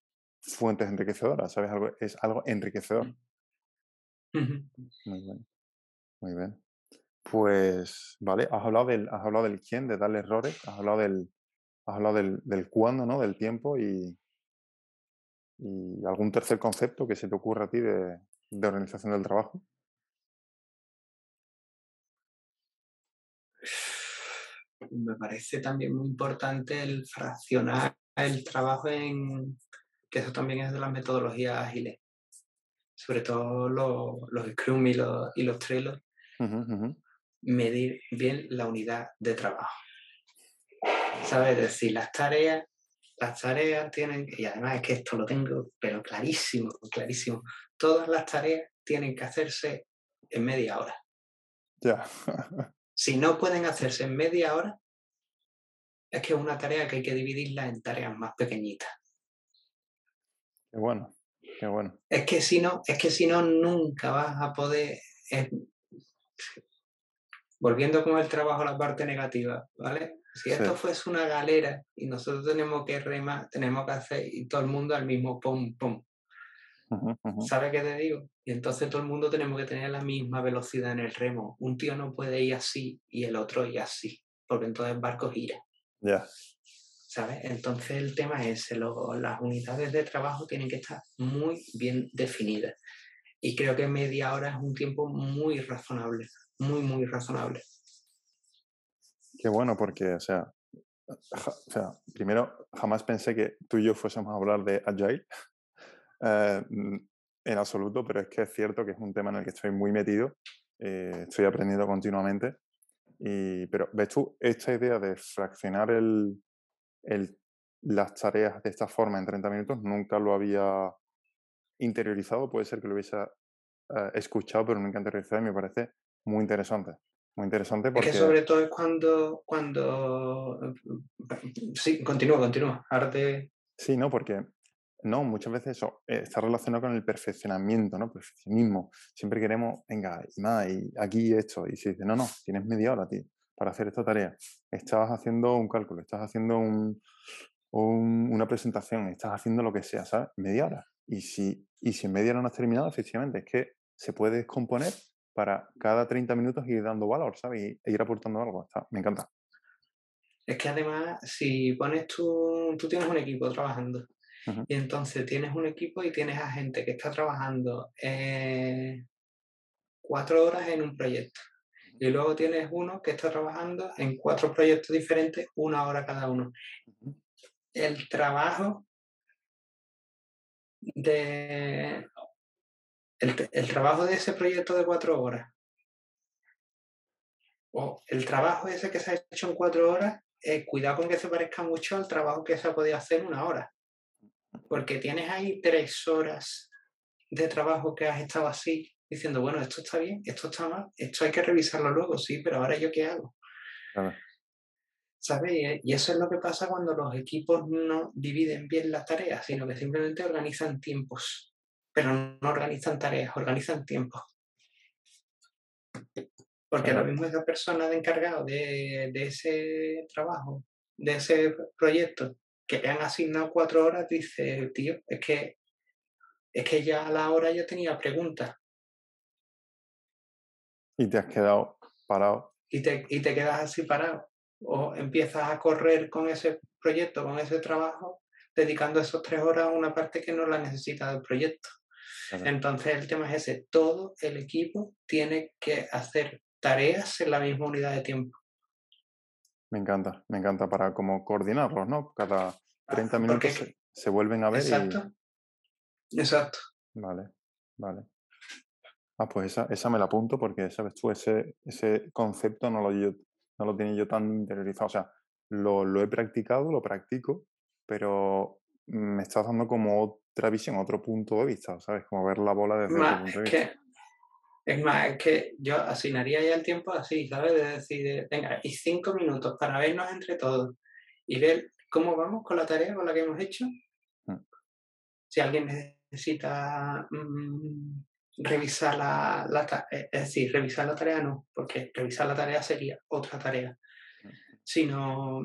fuentes enriquecedoras, ¿sabes? Algo, es algo enriquecedor. Muy bien, muy bien. Pues, vale, has hablado del, has hablado del quién, de darle errores, has hablado del, has hablado del, del cuándo, ¿no? Del tiempo y, y algún tercer concepto que se te ocurra a ti de, de organización del trabajo. Me parece también muy importante el fraccionar el trabajo en, que eso también es de las metodologías ágiles, sobre todo los, los Scrum y los, y los Trello, medir bien la unidad de trabajo. ¿Sabes? Es decir, las tareas, las tareas tienen, y además es que esto lo tengo, pero clarísimo, clarísimo, todas las tareas tienen que hacerse en media hora. Ya, Si no pueden hacerse en media hora, es que es una tarea que hay que dividirla en tareas más pequeñitas. qué bueno, qué bueno. Es que si no, es que si no, nunca vas a poder. volviendo con el trabajo a la parte negativa, ¿vale? Si esto Sí. fuese una galera y nosotros tenemos que remar, tenemos que hacer y todo el mundo al mismo pum pum. ¿Sabes qué te digo? Y entonces todo el mundo tenemos que tener la misma velocidad en el remo. Un tío no puede ir así y el otro ir así, porque entonces el barco gira. Ya, ¿sabes? Entonces el tema es lo- las unidades de trabajo tienen que estar muy bien definidas. Y creo que media hora es un tiempo muy razonable, muy, muy razonable. qué bueno porque, o sea, ja- o sea, primero, jamás pensé que tú y yo fuésemos a hablar de Agile, eh, en absoluto, pero es que es cierto que es un tema en el que estoy muy metido, eh, estoy aprendiendo continuamente. Y, pero, ¿ves tú esta idea de fraccionar el, el- las tareas de esta forma en 30 minutos? Nunca lo había interiorizado, puede ser que lo hubiese eh, escuchado, pero nunca interiorizado y me parece muy interesante. Muy interesante Es porque... que sobre todo es cuando, cuando... Sí, continúa, continúa. Ahora te... Sí, ¿no? Porque no, muchas veces eso eh, está relacionado con el perfeccionamiento, ¿no? Perfeccionismo. Siempre queremos, venga, y más, y aquí esto. Y se dice, no, no, tienes media hora, tío, para hacer esta tarea. Estás haciendo un cálculo, estás haciendo un, un- una presentación, estás haciendo lo que sea, ¿sabes? Media hora. Y si, y si en media hora no has terminado, efectivamente, es que se puede descomponer para cada 30 minutos ir dando valor, ¿sabes? Y, ir aportando algo. Está, me encanta. Es que además, si pones tú, tú tienes un equipo trabajando Y entonces tienes un equipo y tienes a gente que está trabajando eh, cuatro horas en un proyecto y luego tienes uno que está trabajando en cuatro proyectos diferentes, una hora cada uno. El trabajo de el, el trabajo de ese proyecto de cuatro horas o el trabajo ese que se ha hecho en cuatro horas, eh, cuidado con que se parezca mucho al trabajo que se ha podido hacer en una hora. Porque tienes ahí tres horas de trabajo que has estado así, diciendo, bueno, esto está bien, esto está mal, esto hay que revisarlo luego, sí, pero ahora yo qué hago. ¿Sabes? Y eso es lo que pasa cuando los equipos no dividen bien las tareas, sino que simplemente organizan tiempos, pero no organizan tareas, organizan tiempos. Porque lo mismo esa persona de encargado de, de, ese trabajo, de ese proyecto, que le han asignado cuatro horas, dice, tío, es que, es que ya a la hora yo tenía preguntas. Y te has quedado parado. Y te, y te quedas así parado o empiezas a correr con ese proyecto, con ese trabajo, dedicando esas tres horas a una parte que no la necesita del proyecto. Entonces el tema es ese, todo el equipo tiene que hacer tareas en la misma unidad de tiempo. Me encanta, me encanta para como coordinarlos, ¿no? Cada 30 ah, minutos se, vuelven a ver. Exacto. Exacto. Vale, vale. Ah, pues esa, esa me la apunto porque, sabes tú, ese, ese concepto no lo, yo no lo tenía yo tan interiorizado. O sea, lo, he practicado, lo practico, pero me estás dando como otra visión, otro punto de vista, ¿sabes? Como ver la bola desde otro punto de vista. Es más, es que yo asignaría ya el tiempo así, ¿sabes? De decir, venga, y cinco minutos para vernos entre todos y ver cómo vamos con la tarea con la que hemos hecho. Mm. Si alguien necesita mm, revisar la, la eh, es decir, revisar la tarea no, porque revisar la tarea sería otra tarea, sino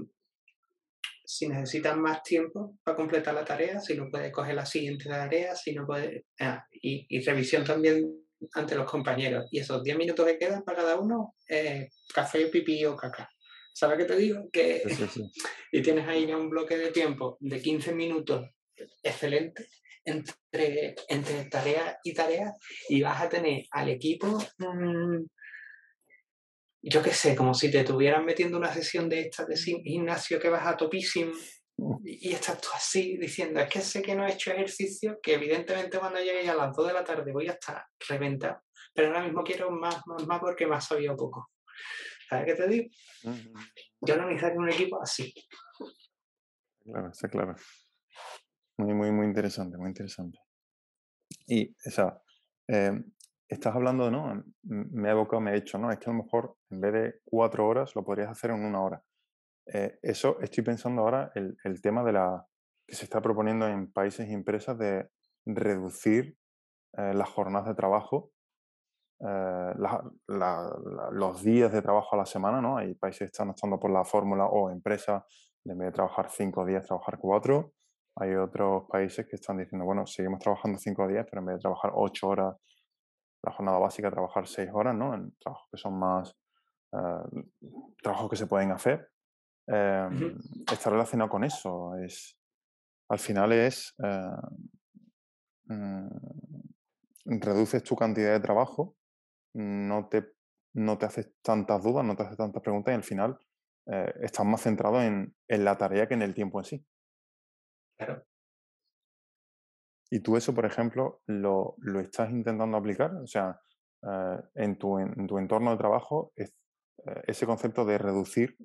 si necesitan más tiempo para completar la tarea, si no puede coger la siguiente tarea, si no puede, ah, y, y, revisión también ante los compañeros. Y esos 10 minutos que quedan para cada uno, eh, café, pipí o caca. ¿Sabes qué te digo? Que, y tienes ahí ya un bloque de tiempo de 15 minutos excelente entre, entre tarea y tarea y vas a tener al equipo, mm, yo qué sé, como si te estuvieran metiendo una sesión de esta de gimnasio que vas a topísimo y estás tú así diciendo, es que sé que no he hecho ejercicio, que evidentemente cuando llegue a las 2 de la tarde voy a estar reventado, pero ahora mismo quiero más, más, más porque me ha sabido poco. ¿Sabes qué te digo? Yo no necesito un equipo así. Claro, está claro. Muy, muy, muy interesante, muy interesante. Y, o sea, em, estás hablando, ¿no? Me he evocado, me he dicho, ¿no? Es que a lo mejor en vez de cuatro horas lo podrías hacer en una hora. Eh, eso estoy pensando ahora, el, el, tema de la que se está proponiendo en países y empresas de reducir eh, las jornadas de trabajo, eh, los días de trabajo a la semana, ¿no? Hay países que están estando por la fórmula o empresas, de en vez de trabajar cinco días, trabajar cuatro. Hay otros países que están diciendo, bueno, seguimos trabajando cinco días, pero en vez de trabajar ocho horas, la jornada básica, trabajar seis horas, ¿no? En trabajos que son más, eh, trabajos que se pueden hacer. Em, está relacionado con eso. Es, al final es, eh, mm, reduces tu cantidad de trabajo, no te, no te haces tantas dudas, no te haces tantas preguntas y al final eh, estás más centrado en, en la tarea que en el tiempo en sí. Claro. ¿Y tú eso, por ejemplo, lo, lo estás intentando aplicar? O sea, eh, en, tu, en, tu, entorno de trabajo, es, ese concepto de reducir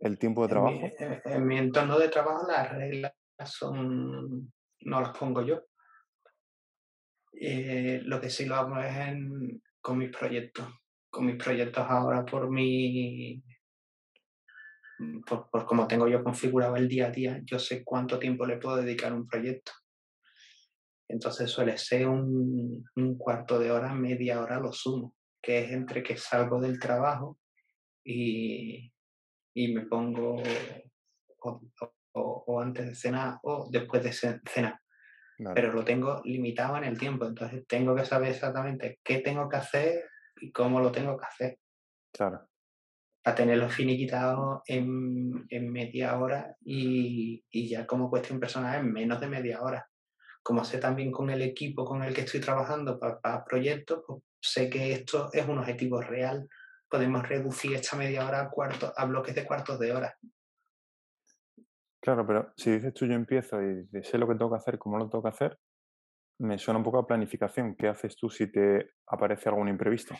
el tiempo de trabajo. En mi, entorno de trabajo las reglas son, no las pongo yo. Eh, lo que sí lo hago es en, con mis proyectos. Con mis proyectos ahora por mi, Mm, por, como tengo yo configurado el día a día, yo sé cuánto tiempo le puedo dedicar a un proyecto. Entonces suele ser un, cuarto de hora, media hora lo sumo, que es entre que salgo del trabajo y, me pongo o, antes de cenar o después de cenar. Pero lo tengo limitado en el tiempo, entonces tengo que saber exactamente qué tengo que hacer y cómo lo tengo que hacer. Claro a tenerlo finiquitado en, en media hora y, y, ya como cuestión personal en menos de media hora. Como sé también con el equipo con el que estoy trabajando para, proyectos, pues sé que esto es un objetivo real. Podemos reducir esta media hora a, cuarto, a bloques de cuartos de hora. Claro, pero si dices tú yo empiezo y sé lo que tengo que hacer, cómo lo tengo que hacer, me suena un poco a planificación. ¿Qué haces tú si te aparece algún imprevisto?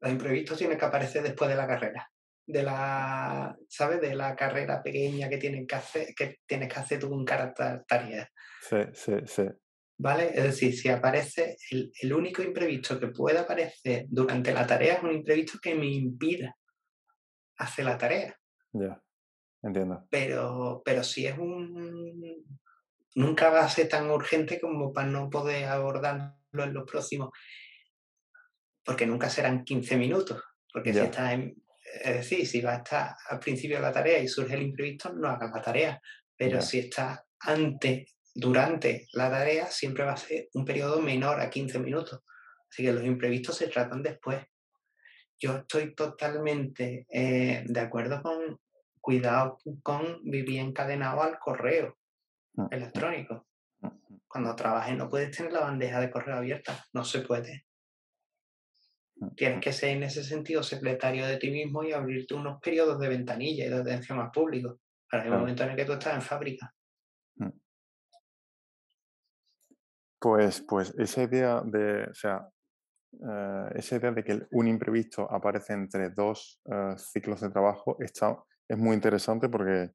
Los imprevistos tienen que aparecer después de la carrera. De la, ¿sabes? De la carrera pequeña que tienes que hacer, que tienes que hacer tú un carácter tarea. Sí, sí, sí. ¿Vale? Es decir, si aparece el, el único imprevisto que puede aparecer durante la tarea es un imprevisto que me impida hacer la tarea. Ya, entiendo. Pero, pero si es un... Nunca va a ser tan urgente como para no poder abordarlo en los próximos, porque nunca serán 15 minutos, porque si estás en... Es decir, si va a estar al principio de la tarea y surge el imprevisto, no hagas la tarea. Pero si estás antes, durante la tarea, siempre va a ser un periodo menor a 15 minutos. Así que los imprevistos se tratan después. Yo estoy totalmente eh, de acuerdo con cuidado con vivir encadenado al correo mm, electrónico. mm, Cuando trabajes no puedes tener la bandeja de correo abierta, no se puede. Tienes mm, que ser en ese sentido secretario de ti mismo y abrirte unos periodos de ventanilla y de atención al público. Para el momento en el que tú estás en fábrica. mm. Pues, pues esa idea de, o sea, eh, esa idea de que un imprevisto aparece entre dos eh, ciclos de trabajo está, es muy interesante porque,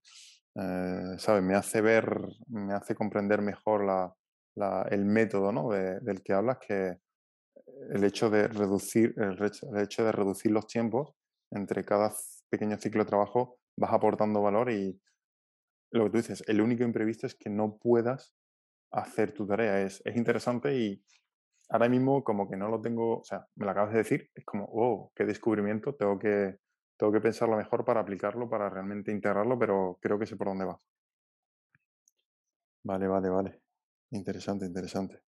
eh, ¿sabes? Me hace ver, me hace comprender mejor la, la- el método, ¿no? de- del que hablas, que el hecho de reducir, el, el hecho de reducir los tiempos entre cada pequeño ciclo de trabajo vas aportando valor y lo que tú dices, el único imprevisto es que no puedas hacer tu tarea. Es, es interesante y ahora mismo como que no lo tengo, o sea, me lo acabas de decir, es como, oh, qué descubrimiento, tengo que, tengo que pensarlo mejor para aplicarlo, para realmente integrarlo, pero creo que sé por dónde vas. Vale, vale, vale. Interesante, interesante.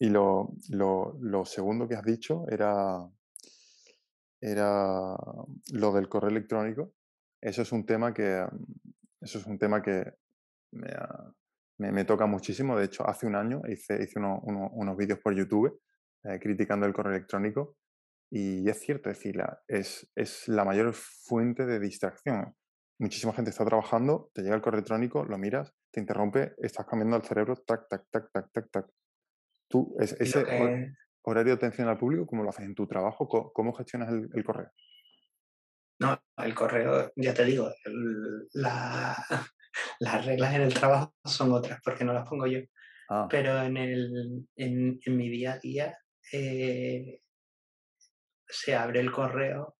Y lo, lo, lo segundo que has dicho era, era lo del correo electrónico. Eso es un tema que, eso es un tema que me, ha- me- me toca muchísimo. De hecho, hace un año hice, hice uno- uno- unos vídeos por YouTube eh, criticando el correo electrónico y es cierto, es decir, la- es, es la mayor fuente de distracción. Muchísima gente está trabajando, te llega el correo electrónico, lo miras, te interrumpe, estás cambiando el cerebro, tac, tac, tac, tac, tac, tac. Tú, es- ese que horario de atención al público, ¿cómo lo haces en tu trabajo? ¿Cómo, cómo gestionas el, el correo? no, el correo, ya te digo, el- la- las reglas en el trabajo son otras, porque no las pongo yo. Ah, Pero en, el, en, en mi día a día eh, se abre el correo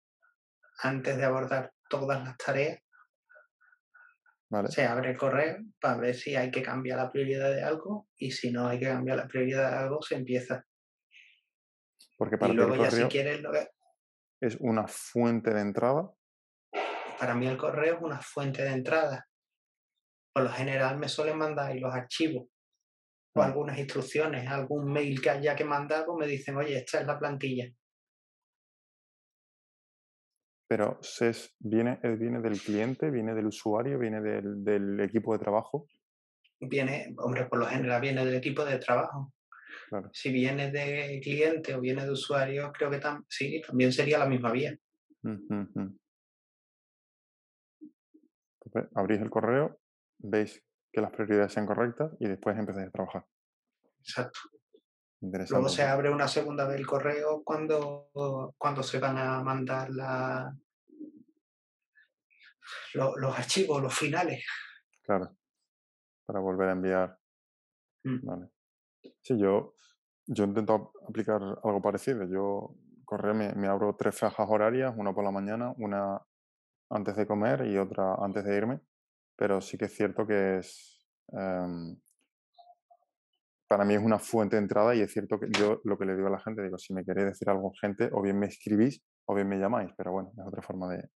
antes de abordar todas las tareas. vale. Se abre el correo para ver si hay que cambiar la prioridad de algo y si no hay que cambiar la prioridad de algo, se empieza. Porque Y para el luego ya si quieres, lo que- es una fuente de entrada. para mí el correo es una fuente de entrada. Por lo general me suelen mandar ahí los archivos o Mm, algunas instrucciones, algún mail que haya que mandar, pues me dicen, oye, esta es la plantilla. Pero SES viene, eh, viene del cliente, viene del usuario, viene del, del equipo de trabajo. Viene, hombre, por lo general viene del equipo de trabajo. Claro. Si viene de cliente o viene de usuario, creo que tam sí, también sería la misma vía. Entonces, abrís el correo, veis que las prioridades sean correctas y después empezáis a trabajar. Exacto. Luego se abre una segunda vez el correo cuando, cuando se van a mandar la, lo- los archivos, los finales. Claro. Para volver a enviar. Mm. Vale. Sí, yo, yo intento aplicar algo parecido. Yo correo me, me abro tres fajas horarias, una por la mañana, una antes de comer y otra antes de irme. Pero sí que es cierto que es em, para mí es una fuente de entrada y es cierto que yo lo que le digo a la gente, digo, si me queréis decir algo urgente, o bien me escribís o bien me llamáis, pero bueno, es otra forma de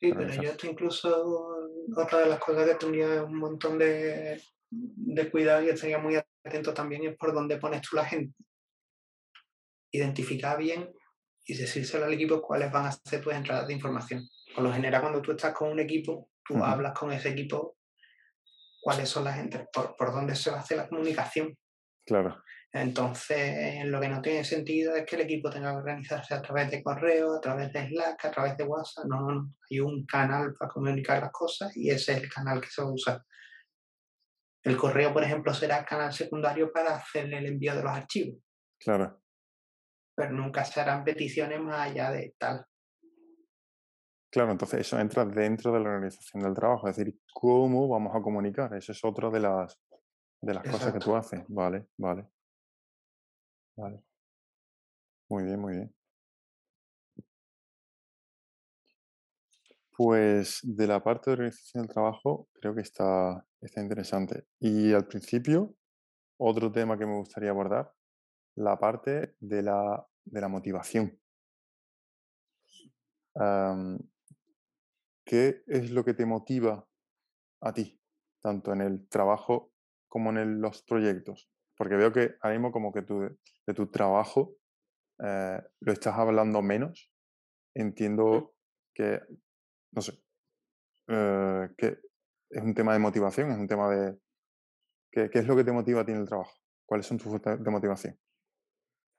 Sí, pero yo esto incluso, otra de las cosas que tenía un montón de, de cuidado y estaría muy atento también es por dónde pones tú la gente. Identificar bien y decírselo al equipo cuáles van a ser tus entradas de información. Por lo general, cuando tú estás con un equipo, tú hablas con ese equipo cuáles son las entradas, por, por dónde se va a hacer la comunicación. Claro, Entonces, lo que no tiene sentido es que el equipo tenga que organizarse a través de correo, a través de Slack, a través de WhatsApp. No, no, no. Hay un canal para comunicar las cosas y ese es el canal que se va a usar. El correo, por ejemplo, será el canal secundario para hacerle el envío de los archivos, claro, pero nunca se harán peticiones más allá de tal. Claro, entonces eso entra dentro de la organización del trabajo, es decir, cómo vamos a comunicar, eso es otra de las de las cosas que tú haces. Vale, vale. Vale. Muy bien, muy bien. Pues de la parte de organización del trabajo creo que está, está interesante. Y al principio, otro tema que me gustaría abordar, la parte de la, de la motivación. ¿Qué es lo que te motiva a ti, tanto en el trabajo como en los proyectos? Porque veo que ahora mismo como que tú, de tu trabajo eh, lo estás hablando menos. Entiendo que, no sé, eh, que es un tema de motivación, es un tema de... ¿qué, ¿Qué es lo que te motiva a ti en el trabajo? ¿Cuáles son tus fuentes de motivación?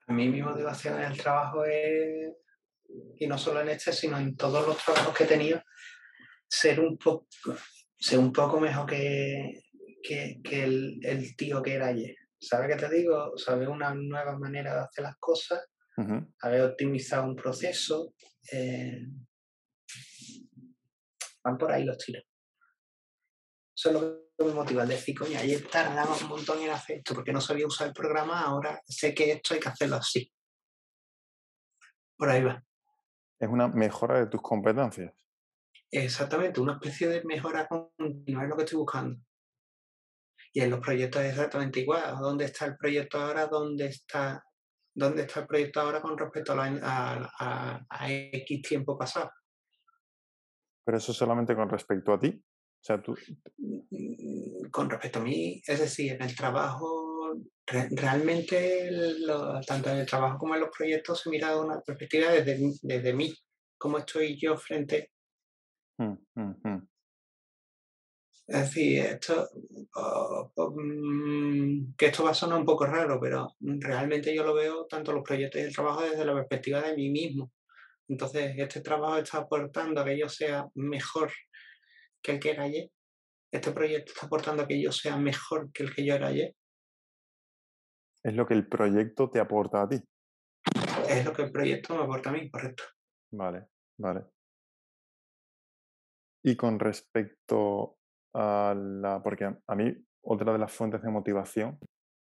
A mí mi motivación en el trabajo es, y no solo en este, sino en todos los trabajos que he tenido, ser un poco, ser un poco mejor que, que, el, el, tío que era ayer. ¿Sabes qué te digo? Saber una nueva manera de hacer las cosas, haber optimizado un proceso. Eh, van por ahí los tiros. Eso es lo que me motiva, el decir, coño, ayer tardamos un montón en hacer esto porque no sabía usar el programa, ahora sé que esto hay que hacerlo así. Por ahí va. Es una mejora de tus competencias. Exactamente, una especie de mejora continua es lo que estoy buscando. Y en los proyectos es exactamente igual. ¿Dónde está el proyecto ahora? ¿Dónde está, dónde está el proyecto ahora con respecto a, X tiempo pasado? Pero eso solamente con respecto a ti. O sea, tú... Con respecto a mí, es decir, en el trabajo, realmente, tanto en el trabajo como en los proyectos, se mira de una perspectiva desde, desde mí, cómo estoy yo frente Mm, mm, mm. Es decir, esto, que esto va a sonar un poco raro, pero realmente yo lo veo tanto los proyectos y el trabajo desde la perspectiva de mí mismo. Entonces, este trabajo está aportando a que yo sea mejor que el que era ayer. Este proyecto está aportando a que yo sea mejor que el que yo era ayer. Es lo que el proyecto te aporta a ti. Es lo que el proyecto me aporta a mí, correcto. Vale, vale. Y con respecto a la, porque a mí otra de las fuentes de motivación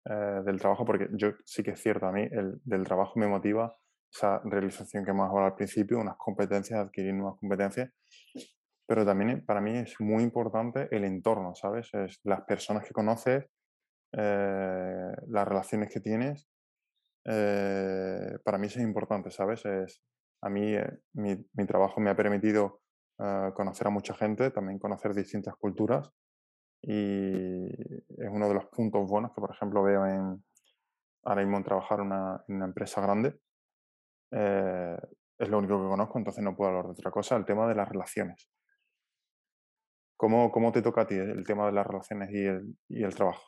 eh, del trabajo, porque yo sí que es cierto, a mí el, del trabajo me motiva esa realización que hemos hablado al principio, unas competencias, adquirir nuevas competencias, pero también para mí es muy importante el entorno, ¿sabes? Es las personas que conoces, eh, las relaciones que tienes, eh, para mí eso es importante, ¿sabes? Es, a mí mi, mi, trabajo me ha permitido conocer a mucha gente, también conocer distintas culturas y es uno de los puntos buenos que, por ejemplo, veo en, ahora mismo en trabajar una, en una empresa grande. Eh, es lo único que conozco, entonces no puedo hablar de otra cosa, el tema de las relaciones. ¿Cómo, cómo te toca a ti el tema de las relaciones y el, y el trabajo?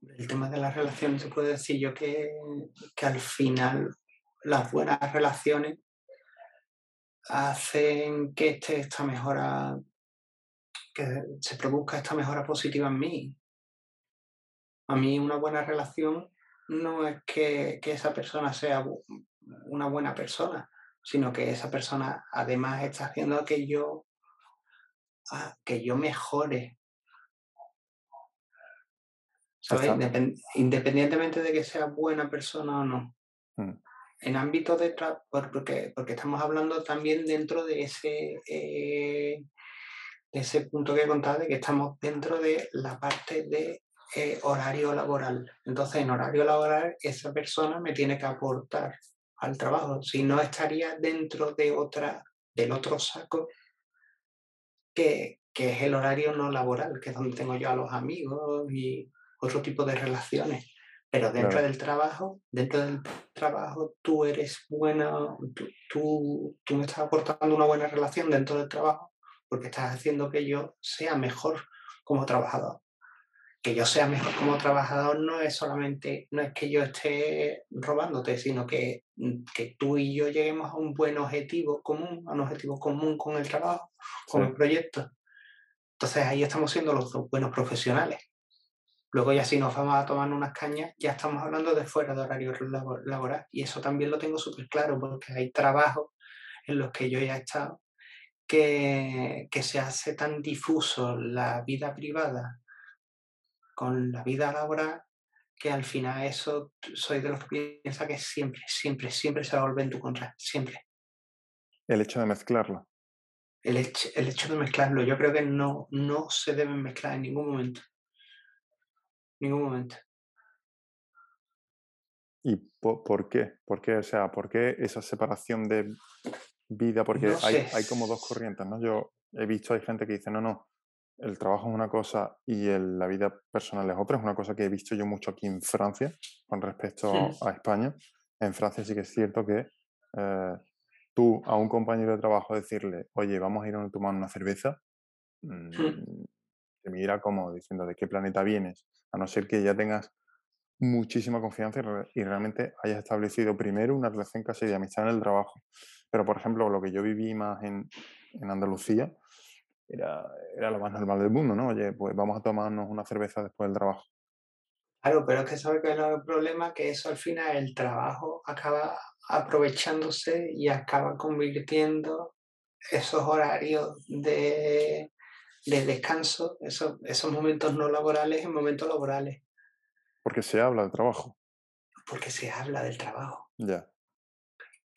El tema de las relaciones, se puede decir yo que, que al final las buenas relaciones hacen que este, esta mejora, que se produzca esta mejora positiva en mí. A mí una buena relación no es que, esa persona sea una buena persona, sino que esa persona además está haciendo que yo, que yo mejore. Independientemente de que sea buena persona o no. Mm en ámbito de porque, porque estamos hablando también dentro de ese, eh, ese punto que he contado, de que estamos dentro de la parte de eh, horario laboral. Entonces, en horario laboral, esa persona me tiene que aportar al trabajo, si no estaría dentro de otra, del otro saco que, que es el horario no laboral, que es donde tengo yo a los amigos y otro tipo de relaciones. Pero dentro del trabajo, dentro del trabajo, tú eres buena, tú, tú, me estás aportando una buena relación dentro del trabajo porque estás haciendo que yo sea mejor como trabajador. Que yo sea mejor como trabajador no es solamente, no es que yo esté robándote, sino que, que tú y yo lleguemos a un buen objetivo común, a un objetivo común con el trabajo, con el proyecto. Entonces ahí estamos siendo los buenos profesionales. Luego ya si nos vamos a tomar unas cañas, ya estamos hablando de fuera de horario laboral. Y eso también lo tengo súper claro, porque hay trabajos en los que yo ya he estado que, que se hace tan difuso la vida privada con la vida laboral, que al final eso soy de los que piensa que siempre, siempre, siempre se va a volver en tu contra, siempre. El hecho de mezclarlo. El hecho, el hecho de mezclarlo, yo creo que no, no se deben mezclar en ningún momento. Ningún momento. ¿Y por, qué? ¿Por qué? O sea, ¿por qué esa separación de vida? Porque hay, hay, como dos corrientes, ¿no? Yo he visto, hay gente que dice, no, no, el trabajo es una cosa y la vida personal es otra. Es una cosa que he visto yo mucho aquí en Francia con respecto a España. En Francia sí que es cierto que eh, tú a un compañero de trabajo decirle, oye, vamos a ir a tomar una cerveza, mm, te mira como diciendo, ¿de qué planeta vienes? A no ser que ya tengas muchísima confianza y, realmente hayas establecido primero una relación casi de amistad en el trabajo. Pero, por ejemplo, lo que yo viví más en, en Andalucía, era, era lo más normal del mundo, ¿no? Oye, pues vamos a tomarnos una cerveza después del trabajo. Claro, pero es que sabe que el problema que eso al final el trabajo acaba aprovechándose y acaba convirtiendo esos horarios de, de descanso, esos, esos momentos no laborales en momentos laborales. Porque se habla del trabajo. Porque se habla del trabajo. Ya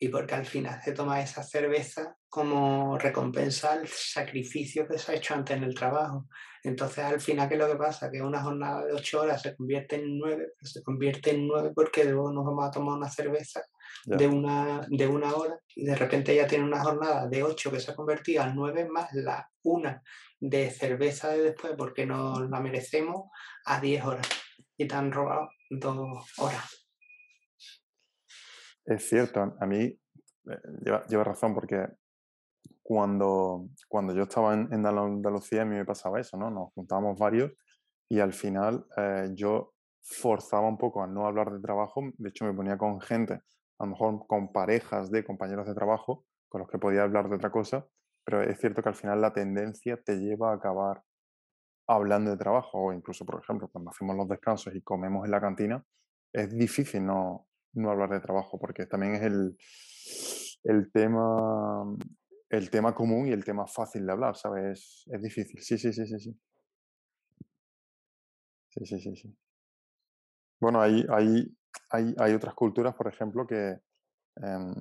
y porque al final se toma esa cerveza como recompensa al sacrificio que se ha hecho antes en el trabajo. Entonces, al final, ¿qué es lo que pasa? Que una jornada de ocho horas se convierte en nueve, pero se convierte en nueve porque luego nos vamos a tomar una cerveza de una, de una hora y de repente ya tiene una jornada de ocho que se ha convertido a nueve más la una de cerveza de después porque nos la merecemos a diez horas y te han robado dos horas. Es cierto, a mí eh, lleva, razón porque cuando, cuando yo estaba en, en, Andalucía a mí me pasaba eso, ¿no? Nos juntábamos varios y al final eh, yo forzaba un poco a no hablar de trabajo, de hecho me ponía con gente, a lo mejor con parejas de compañeros de trabajo con los que podía hablar de otra cosa, pero es cierto que al final la tendencia te lleva a acabar hablando de trabajo o incluso, por ejemplo, cuando hacemos los descansos y comemos en la cantina, es difícil no, no hablar de trabajo, porque también es el, el, tema, el tema común y el tema fácil de hablar, ¿sabes? Es, difícil. Sí, sí, sí, sí, sí. Sí, sí, sí. Bueno, hay, hay, hay, hay otras culturas, por ejemplo, que em,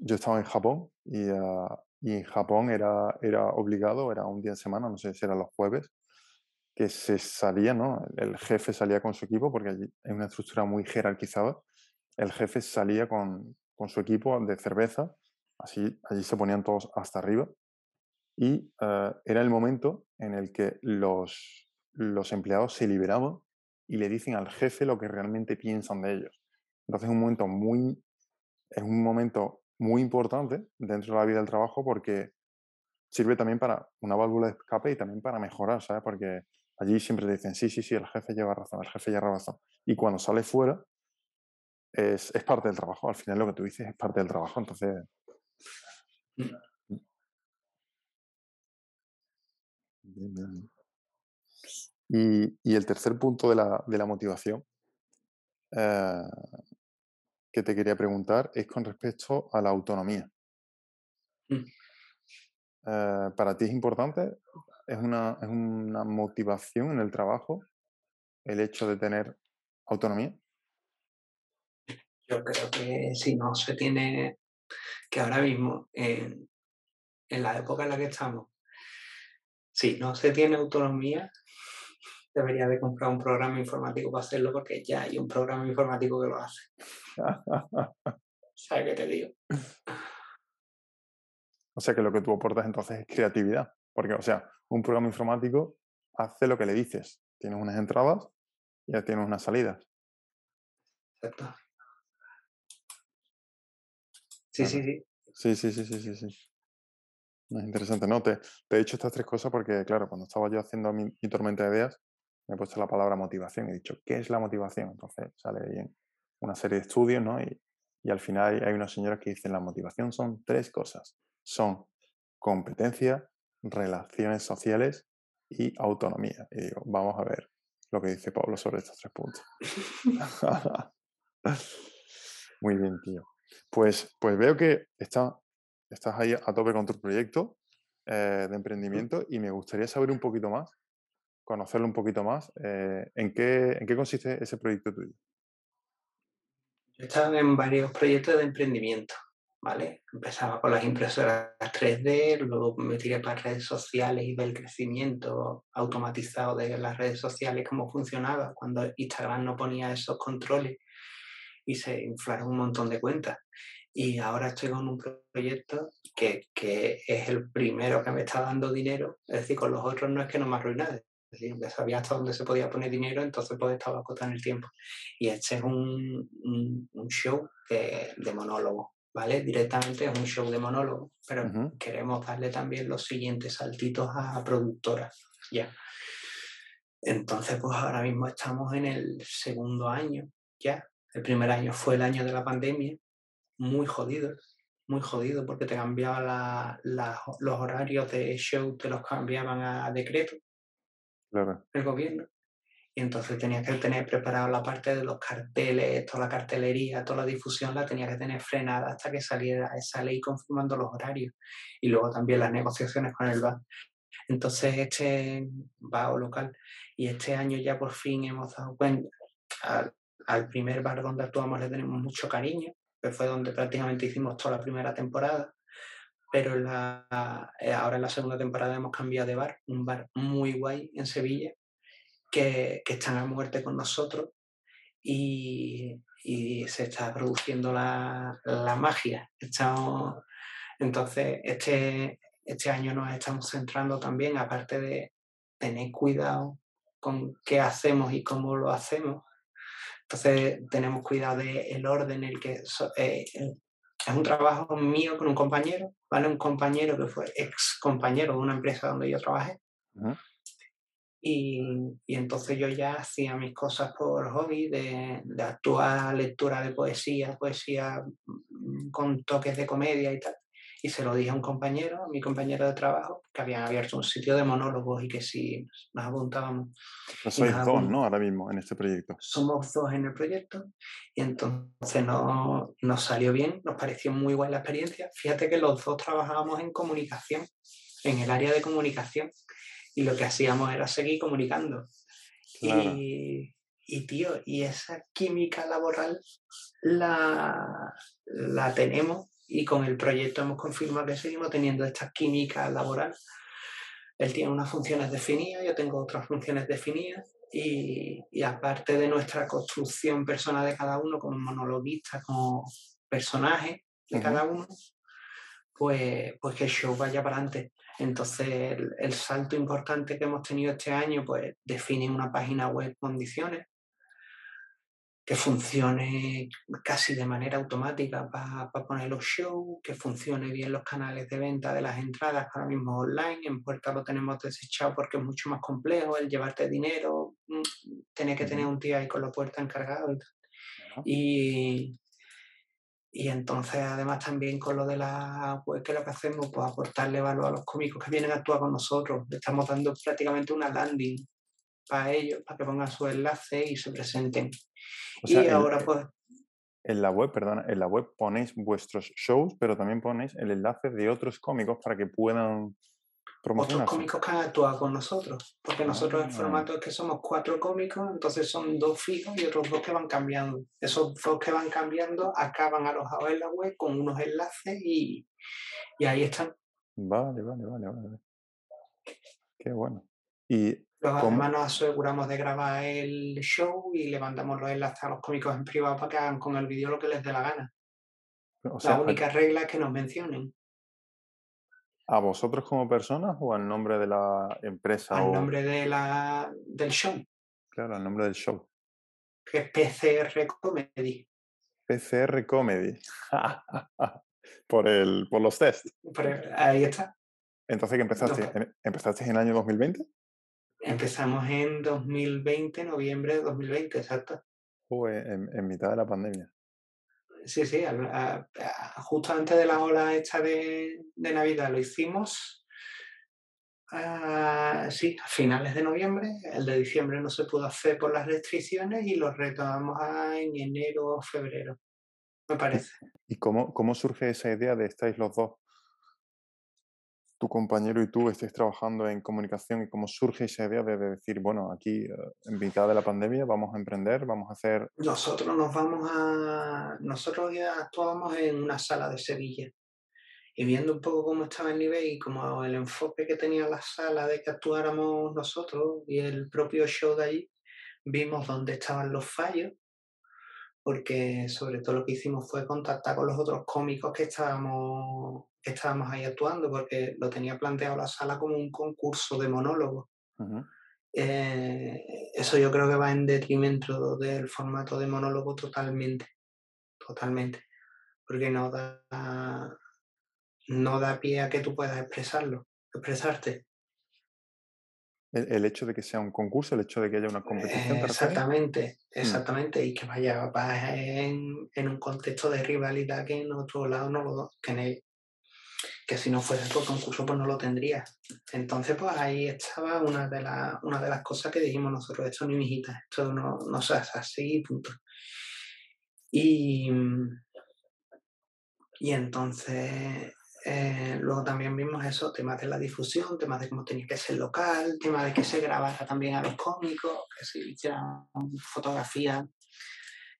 yo estaba en Japón y, ah, y, en Japón era, era obligado, era un día en semana, no sé si era los jueves, que se salía, ¿no? El jefe salía con su equipo, porque allí hay una estructura muy jerarquizada. El jefe salía con, con su equipo de cerveza, así allí se ponían todos hasta arriba. Y eh, era el momento en el que los, los empleados se liberaban y le dicen al jefe lo que realmente piensan de ellos. Entonces es un momento muy, es un momento muy importante dentro de la vida del trabajo porque sirve también para una válvula de escape y también para mejorar, ¿sabes? Porque Allí siempre te dicen, sí, sí, sí, el jefe lleva razón, el jefe lleva razón. Y cuando sale fuera, es, parte del trabajo. Al final lo que tú dices es parte del trabajo. Entonces... Y, el tercer punto de la, motivación eh, que te quería preguntar es con respecto a la autonomía. Mm. Eh, ¿Para ti es importante es una, es una motivación en el trabajo el hecho de tener autonomía? Yo creo que si no se tiene, que ahora mismo, en, en la época en la que estamos, si no se tiene autonomía, debería de comprar un programa informático para hacerlo porque ya hay un programa informático que lo hace. ¿Sabes qué te digo? O sea que lo que tú aportas entonces es creatividad. Porque, o sea, un programa informático hace lo que le dices. Tienes unas entradas y ya tienes unas salidas. Exacto. Sí, sí, sí. Sí, sí, sí, sí, sí, sí. Es interesante, ¿no? Te, he dicho estas tres cosas porque, claro, cuando estaba yo haciendo mi, tormenta de ideas, me he puesto la palabra motivación y he dicho, ¿qué es la motivación? Entonces sale ahí una serie de estudios, ¿no? Y, y al final hay, hay unas señoras que dicen, la motivación son tres cosas. Son competencia, relaciones sociales y autonomía. Y digo, vamos a ver lo que dice Pablo sobre estos tres puntos. Muy bien, tío. Pues, pues veo que está, estás ahí a tope con tu proyecto eh, de emprendimiento y me gustaría saber un poquito más conocerlo un poquito más, eh, ¿en, qué, ¿en qué consiste ese proyecto tuyo? Yo estaba en varios proyectos de emprendimiento, ¿vale? Empezaba con las impresoras 3D, luego me tiré para redes sociales y ver el crecimiento automatizado de las redes sociales, cómo funcionaba cuando Instagram no ponía esos controles y se inflaron un montón de cuentas. Y ahora estoy con un proyecto que, que, es el primero que me está dando dinero, es decir, con los otros no es que no me arruinase, es decir, ya sabía hasta dónde se podía poner dinero, entonces pues estaba acotando el tiempo. Y este es un, un, show de, de, monólogo, ¿vale? Directamente es un show de monólogo, pero queremos darle también los siguientes saltitos a productoras, ya. Entonces, pues ahora mismo estamos en el segundo año, ya. El primer año fue el año de la pandemia, muy jodido, muy jodido porque te cambiaban los horarios de show, te los cambiaban a decreto claro. el gobierno. Y entonces tenía que tener preparado la parte de los carteles, toda la cartelería, toda la difusión la tenía que tener frenada hasta que saliera esa ley confirmando los horarios. Y luego también las negociaciones con el BAC. Entonces este o local y este año ya por fin hemos dado cuenta, al, al primer bar donde actuamos le tenemos mucho cariño, que fue donde prácticamente hicimos toda la primera temporada, pero la, eh, ahora en la segunda temporada hemos cambiado de bar, un bar muy guay en Sevilla, que, que están a muerte con nosotros y, y se está produciendo la, la magia. Estamos, entonces, este, este año nos estamos centrando también, aparte de tener cuidado con qué hacemos y cómo lo hacemos, entonces tenemos cuidado del orden, el que eh, es un trabajo mío con un compañero, ¿vale? Un compañero que fue ex compañero de una empresa donde yo trabajé. y, y, entonces yo ya hacía mis cosas por hobby, de, de actuar, lectura de poesía, poesía mm, con toques de comedia y tal y se lo dije a un compañero, a mi compañero de trabajo, que habían abierto un sitio de monólogos y que si nos apuntábamos. Pues sois dos, ¿no? Ahora mismo en este proyecto. Somos dos en el proyecto y entonces no, nos salió bien, nos pareció muy buena la experiencia. Fíjate que los dos trabajábamos en comunicación, en el área de comunicación y lo que hacíamos era seguir comunicando. Y, y, tío, y esa química laboral la, la tenemos y con el proyecto hemos confirmado que seguimos teniendo esta química laboral. Él tiene unas funciones definidas, yo tengo otras funciones definidas y, y aparte de nuestra construcción personal de cada uno como monologuista, como personaje de cada uno, pues, pues que el show vaya para adelante. Entonces, el, el, salto importante que hemos tenido este año, pues define una página web condiciones, que funcione casi de manera automática para poner los shows, que funcione bien los canales de venta de las entradas, ahora mismo online, en puerta lo tenemos desechado porque es mucho más complejo el llevarte dinero, mm, tener que tener un tío ahí con la puerta encargado y y, entonces además también con lo de la web que lo que hacemos, pues aportarle valor a los cómicos que vienen a actuar con nosotros, le estamos dando prácticamente una landing para ellos, para que pongan su enlace y se presenten. y ahora pues... En la web, perdón, en la web ponéis vuestros shows, pero también ponéis el enlace de otros cómicos para que puedan. Otros cómicos que han actuado con nosotros, porque nosotros el ah. formato es que somos cuatro cómicos, entonces son dos fijos y otros dos que van cambiando. Esos dos que van cambiando acaban alojados en la web con unos enlaces y, y ahí están. Vale, vale, vale, vale. Qué bueno. Y Luego además nos aseguramos de grabar el show y le mandamos los enlaces a los cómicos en privado para que hagan con el vídeo lo que les dé la gana. la única regla es que nos mencionen. ¿A vosotros como personas o al nombre de la empresa? Al nombre de la, del show. Claro, al nombre del show. Que es PCR Comedy. PCR Comedy. por, el, por los test. ahí está. Entonces, ¿qué empezaste? ¿Empezaste en el año 2020? Empezamos en 2020, noviembre de 2020, exacto. en, en, mitad de la pandemia. Sí, sí, justo antes de la ola esta de, de Navidad lo hicimos. Sí, a finales de noviembre. El de diciembre no se pudo hacer por las restricciones y lo retomamos en enero o febrero, me parece. ¿Y cómo, cómo surge esa idea de estáis los dos tu compañero y tú estéis trabajando en comunicación y cómo surge esa idea de, de decir, bueno, aquí eh, en mitad de la pandemia vamos a emprender, vamos a hacer... Nosotros nos vamos a... Nosotros actuábamos en una sala de Sevilla y viendo un poco cómo estaba el nivel y como el enfoque que tenía la sala de que actuáramos nosotros y el propio show de allí, vimos dónde estaban los fallos, porque sobre todo lo que hicimos fue contactar con los otros cómicos que estábamos, estábamos ahí actuando, porque lo tenía planteado la sala como un concurso de monólogos. Eh, eso yo creo que va en detrimento del formato de monólogo totalmente, totalmente, porque no da, no da pie a que tú puedas expresarlo, expresarte. El, hecho de que sea un concurso, el hecho de que haya una competición. exactamente, mm. exactamente, y que vaya, en, en, un contexto de rivalidad que en otro lado no lo que, que si no fuese por concurso pues no lo tendría. Entonces pues ahí estaba una de, la, una de las cosas que dijimos nosotros, esto ni mijita, esto no, no se hace así, punto. Y, y entonces eh, luego también vimos eso, temas de la difusión, temas de cómo tenía que ser local, temas de que se grabara también a los cómicos, que se hicieran fotografías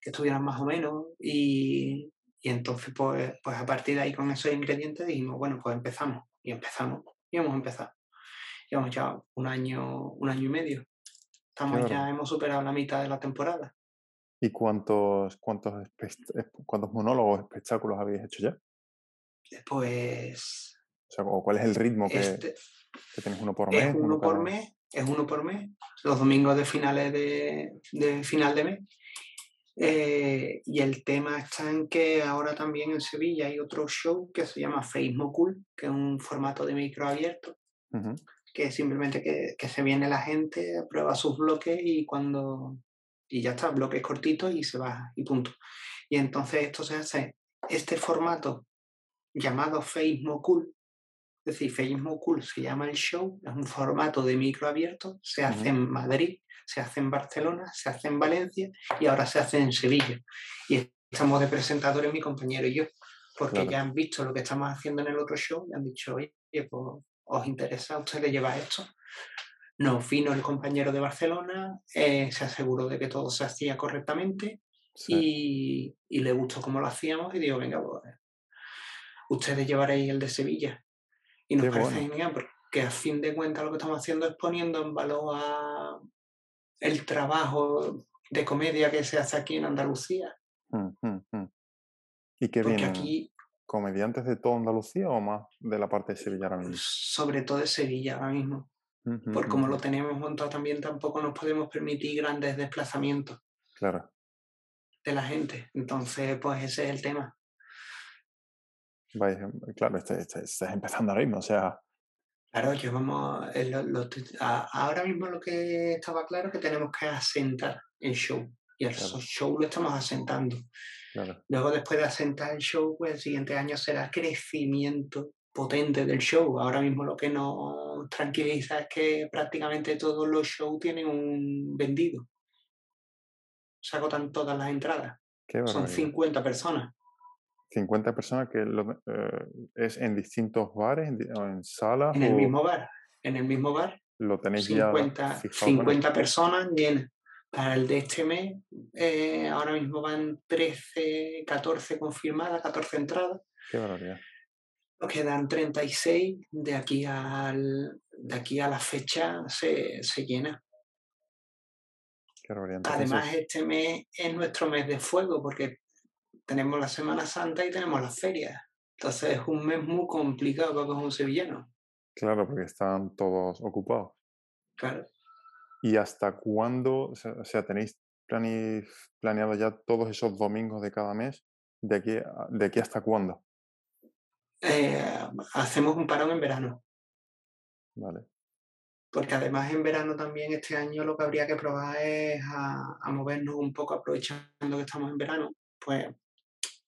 que estuvieran más o menos. Y, y entonces, pues, pues a partir de ahí con esos ingredientes dijimos, bueno, pues empezamos. Y empezamos. Y hemos empezado. Llevamos ya un año, un año y medio. Estamos ya, hemos superado la mitad de la temporada. ¿Y cuántos, cuántos, cuántos monólogos, espectáculos habéis hecho ya? Pues. O sea, ¿cuál es el ritmo que, este, tenéis uno por mes? Es uno, por mes, es uno por mes, los domingos de finales de, de final de mes. Eh, y el tema está en que ahora también en Sevilla hay otro show que se llama Facebook Cool, que es un formato de micro abierto, que simplemente que, que, se viene la gente, prueba sus bloques y cuando. Y ya está, bloques cortitos y se va y punto. Y entonces esto se hace, este formato llamado Facebook Cool. Es decir, Facebook Cool se llama el show, es un formato de micro abierto, se hace en Madrid, se hace en Barcelona, se hace en Valencia y ahora se hace en Sevilla. Y estamos de presentadores mi compañero y yo, porque ya han visto lo que estamos haciendo en el otro show y han dicho, oye, pues os interesa a ustedes llevar esto. Nos vino el compañero de Barcelona, eh, se aseguró de que todo se hacía correctamente y, y, le gustó cómo lo hacíamos y digo, venga, pues ustedes llevaréis el de Sevilla. Y nos parece genial porque a fin de cuentas lo que estamos haciendo es poniendo en valor a el trabajo de comedia que se hace aquí en Andalucía. Mm, mm, mm. ¿Y qué vienen? Aquí, ¿Comediantes de toda Andalucía o más de la parte de Sevilla ahora mismo? Sobre todo de Sevilla ahora mismo. Por como lo tenemos montado también, tampoco nos podemos permitir grandes desplazamientos. Claro. De la gente. Entonces, pues ese es el tema. Em, claro, estás este, este empezando ahora mismo, o sea. Claro, llevamos. Eh, ahora mismo lo que estaba claro es que tenemos que asentar el show. Y el show lo estamos asentando. Luego, después de asentar el show, pues el siguiente año será crecimiento potente del show. Ahora mismo lo que nos tranquiliza es que prácticamente todos los shows tienen un vendido. Se agotan todas las entradas. Son 50 personas. 50 personas que eh, es en distintos bares o en salas. En el mismo bar, en el mismo bar. Lo tenéis 50, ya 50 personas llenas. Para el de este mes, eh, ahora mismo van 13, 14 confirmadas, 14 entradas. Qué barbaridad. Nos quedan 36, de aquí, al, de aquí a la fecha se, se llena. Qué barbaridad. Además, este mes es nuestro mes de fuego, porque tenemos la Semana Santa y tenemos las ferias. Entonces es un mes muy complicado para un sevillano. Claro, porque están todos ocupados. Claro. ¿Y hasta cuándo, o sea, tenéis planeado ya todos esos domingos de cada mes? ¿De aquí, de aquí hasta cuándo? Eh, hacemos un parón en verano. Vale. Porque además en verano también este año lo que habría que probar es a, a movernos un poco aprovechando que estamos en verano, pues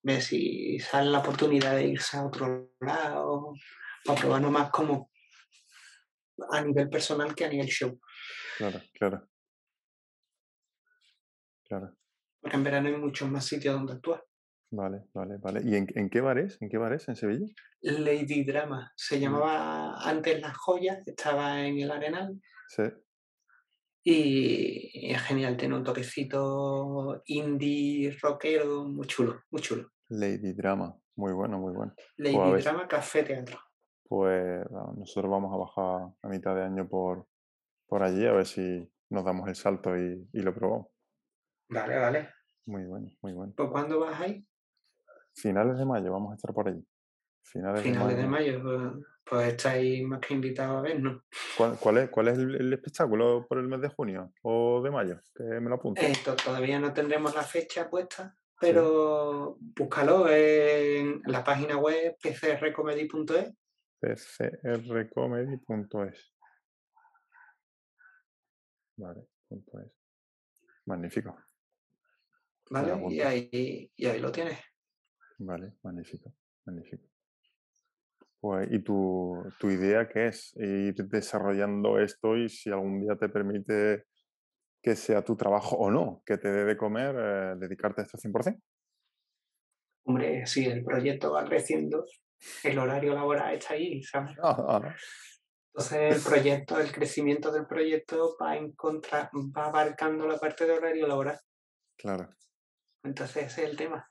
ver si sale la oportunidad de irse a otro lado, para probarnos más como a nivel personal que a nivel show. Claro, claro. Claro. Porque en verano hay muchos más sitios donde actuar. Vale, vale, vale. ¿Y en, en qué bar es? ¿En qué bar es? ¿En Sevilla? Lady Drama. Se llamaba antes La Joya, estaba en el Arenal. Sí. Y es genial, tiene un toquecito indie, rockero, muy chulo, muy chulo. Lady Drama. Muy bueno, muy bueno. Lady Drama, café, teatro. pues nosotros vamos a bajar a mitad de año por, por allí a ver si nos damos el salto y, y lo probamos. Vale, vale. Muy bueno, muy bueno. ¿Por cuándo vas ahí? Finales de mayo vamos a estar por allí. Finales de Finales de mayo. mayo. Pues, pues estáis más que invitados a vernos. ¿Cuál, cuál es, cuál es el, el espectáculo por el mes de junio o de mayo? Que me lo apunto. Eh, to- todavía no tendremos la fecha puesta, pero búscalo en la página web pcrcomedy.es. pcrcomedy.es. Vale, punto es. Magnífico. ¿Vale? Y ahí, y ahí lo tienes. Vale, magnífico, magnífico. Pues, ¿y tu, tu idea qué es? Ir desarrollando esto y si algún día te permite que sea tu trabajo o no, que te dé de comer, eh, dedicarte a esto 100%. Hombre, si el proyecto va creciendo, el horario laboral está ahí, ¿sabes? Ah, Entonces el proyecto, el crecimiento del proyecto va en contra, va abarcando la parte de horario laboral. claro, Entonces ese es el tema.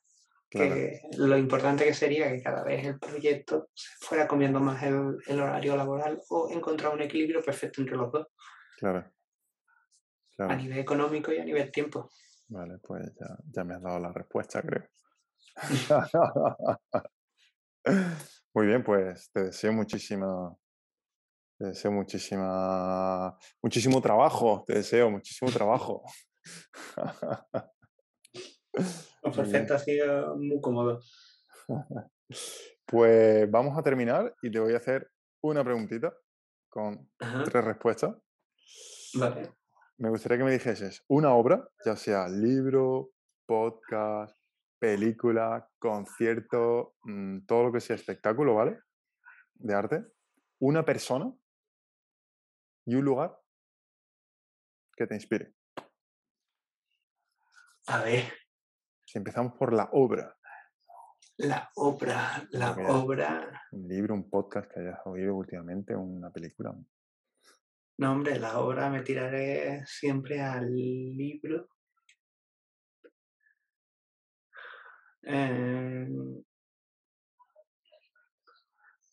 claro, Que lo importante que sería que cada vez el proyecto fuera comiendo más el, el horario laboral o encontrar un equilibrio perfecto entre los dos, claro. A nivel económico y a nivel tiempo. vale, pues ya, ya me has dado la respuesta, creo. Muy bien, pues te deseo muchísima, te deseo muchísima, muchísimo trabajo, te deseo muchísimo trabajo. Bien. perfecto, ha sido muy cómodo. Pues vamos a terminar y te voy a hacer una preguntita con Ajá, tres respuestas. vale. Me gustaría que me dijeses una obra, ya sea libro, podcast, película, concierto, mm, todo lo que sea espectáculo, ¿vale? De arte. Una persona y un lugar que te inspire. A ver, Si empezamos por la obra, la obra, la Porque ya- obra. un libro, un podcast que hayas oído últimamente, una película. No, hombre, la obra me tiraré siempre al libro. Em,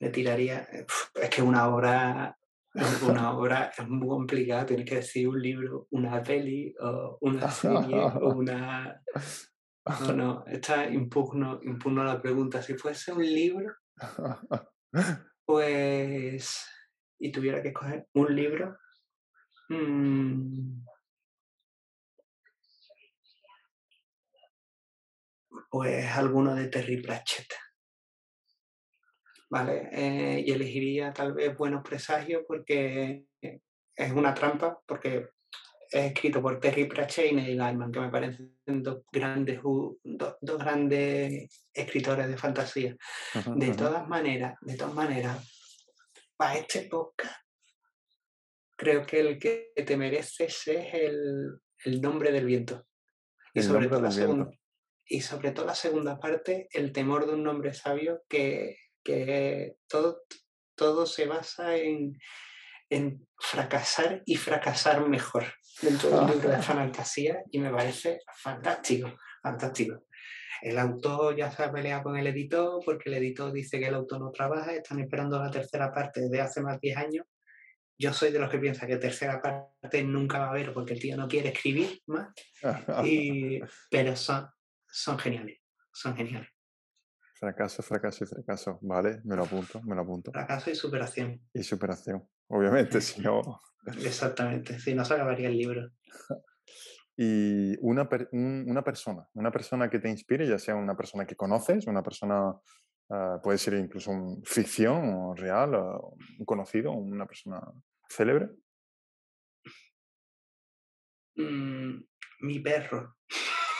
me tiraría. Es que una obra, una obra es muy complicada. Tienes que decir un libro, una peli, o una serie, o una. No, no, esta impugno, impugno la pregunta. Si fuese un libro, pues. Y tuviera que escoger un libro. mm, pues alguno de Terry Pratchett. ¿Vale? Eh, y elegiría tal vez Buenos Presagios porque es una trampa, porque es escrito por Terry Pratchett y Neil Gaiman, que me parecen dos grandes, u- do- dos grandes escritores de fantasía. De ujú. todas maneras, de todas maneras, para este podcast, creo que el que te mereces es el, el nombre del viento. Y El sobre, nombre todo la del viento. segunda, y sobre todo la segunda parte, el temor de un hombre sabio, que, que todo, todo se basa en, en fracasar y fracasar mejor dentro de un libro de fantasía y me parece fantástico, fantástico. El autor ya se ha peleado con el editor porque el editor dice que el autor no trabaja, están esperando la tercera parte desde hace más de 10 años. Yo soy de los que piensa que tercera parte nunca va a haber porque el tío no quiere escribir más, y, pero son, son geniales, son geniales. Fracaso, fracaso y fracaso. Vale, me lo apunto, me lo apunto. Fracaso y superación, Y superación. Obviamente, si no. exactamente, si no se acabaría el libro. Y una, per- un- una persona, una persona que te inspire, ya sea una persona que conoces, una persona, ah, puede ser incluso un ficción o real, o un conocido, una persona célebre. Mm, mi perro,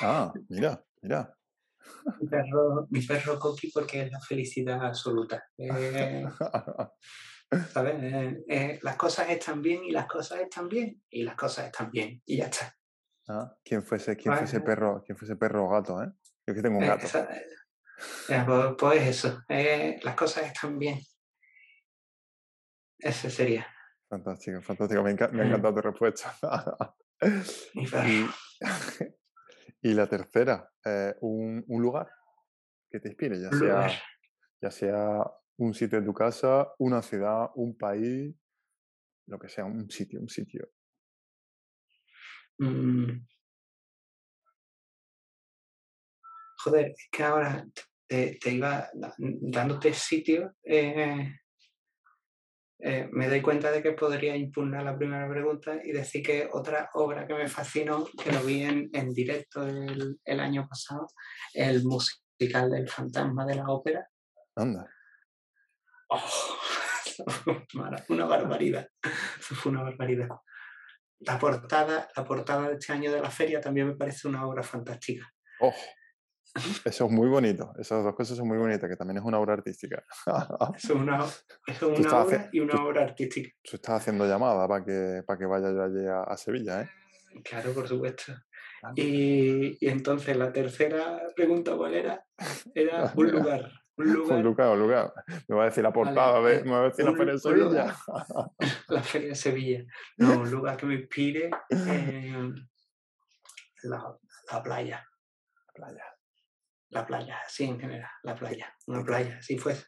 Ah, mira, mira. mi perro, mi perro Coqui porque es la felicidad absoluta. Eh, ¿sabes? Eh, eh, las cosas están bien y las cosas están bien y las cosas están bien y ya está. Ah, ¿quién fuese, quién fuese perro, quién fuese perro o gato, eh? Yo que tengo un gato. esa- pues, eso, eh, las cosas están bien. Ese sería. Fantástico, fantástico. Me, enca- me ha Mm. encantado tu respuesta. Y, y la tercera, eh, un, un lugar que te inspire, ya sea, ya sea un sitio en tu casa, una ciudad, un país, lo que sea, un sitio, un sitio. Mm. Joder, es que ahora te, te iba dándote sitio, eh, eh, me doy cuenta de que podría impugnar la primera pregunta y decir que otra obra que me fascinó, que lo vi en, en directo el, el año pasado, el musical del fantasma de la ópera. Anda. ¡Oh! Una barbaridad. Eso fue una barbaridad. La portada, la portada de este año de la feria también me parece una obra fantástica. Oh, eso es muy bonito. Esas dos cosas son muy bonitas, que también es una obra artística. Eso es una, eso es una obra y una tú- obra artística. Tú estás haciendo llamada para que, para que vaya yo allí a, a Sevilla, ¿eh? Claro, por supuesto. Y, y entonces la tercera pregunta, ¿cuál era? Era un lugar. Un lugar, Un lugar, un lugar. Me va a decir la portada, de, eh, me va a decir la un- Feria de Sevilla. lugar. la feria de Sevilla. No, un lugar que me inspire. eh, la, la playa. Playa. La playa, sí, en general. La playa. Una playa, si fuese.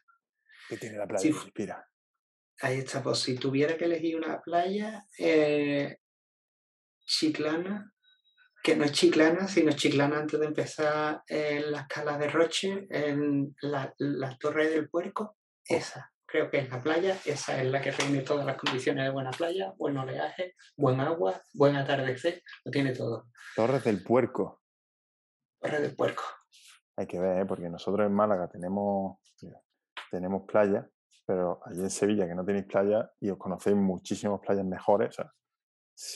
¿Qué tiene la playa Sí, que inspira? Ahí está, pues si tuviera que elegir una playa, eh, Chiclana, que no es Chiclana, sino Chiclana antes de empezar en las calas de Roche, en la, la Torre del Puerco, esa, creo que es la playa, esa es la que reúne todas las condiciones de buena playa, buen oleaje, buen agua, buen atardecer, lo tiene todo. Torres del Puerco. Torre del Puerco. Hay que ver, ¿eh? porque nosotros en Málaga tenemos, tenemos playa, pero allí en Sevilla que no tenéis playa y os conocéis muchísimas playas mejores. o sea,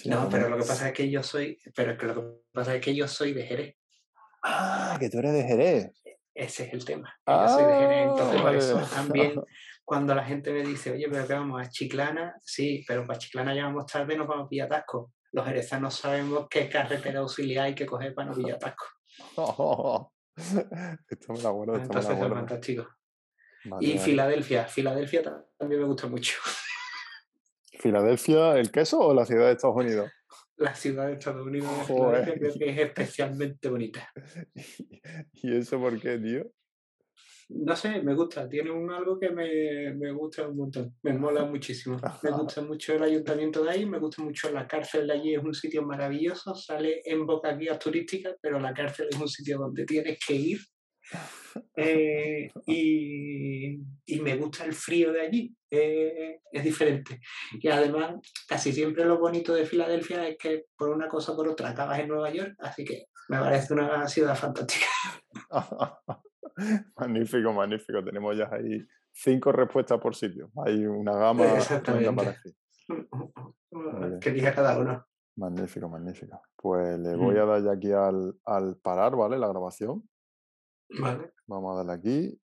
No, pero me- lo que pasa es que yo soy, pero es que lo que pasa es que yo soy de Jerez. Ah, que tú eres de Jerez. Ese es el tema. que yo soy de Jerez, entonces por Ah, eso también cuando la gente me dice, oye, pero que vamos a Chiclana, sí, pero para Chiclana ya vamos tarde, nos vamos a pillar atasco. Los jerezanos sabemos qué carretera auxiliar hay que coger para no pillar atasco. esto me lo acuerdo, esto me Entonces es acuerdo. fantástico. Vale, Y vale. Filadelfia, Filadelfia ta- también me gusta mucho. ¿Filadelfia, el queso o la ciudad de Estados Unidos? La ciudad de Estados Unidos de Joder. Filadelfia creo que es especialmente bonita. ¿Y eso por qué, tío? No sé, me gusta, tiene un algo que me, me gusta un montón, me mola muchísimo. Me gusta mucho el ayuntamiento de ahí, me gusta mucho la cárcel de allí, es un sitio maravilloso, sale en pocas guías turísticas, pero la cárcel es un sitio donde tienes que ir. Eh, y, y me gusta el frío de allí, eh, es diferente. Y además, casi siempre lo bonito de Filadelfia es que por una cosa o por otra acabas en Nueva York, así que me parece una ciudad fantástica. magnífico, magnífico. Tenemos ya ahí cinco respuestas por sitio. Hay una gama Exactamente. que elija cada uno. Magnífico, magnífico. Pues le voy Mm. a dar ya aquí al, al parar, ¿vale? La grabación. Vale. Vamos a darle aquí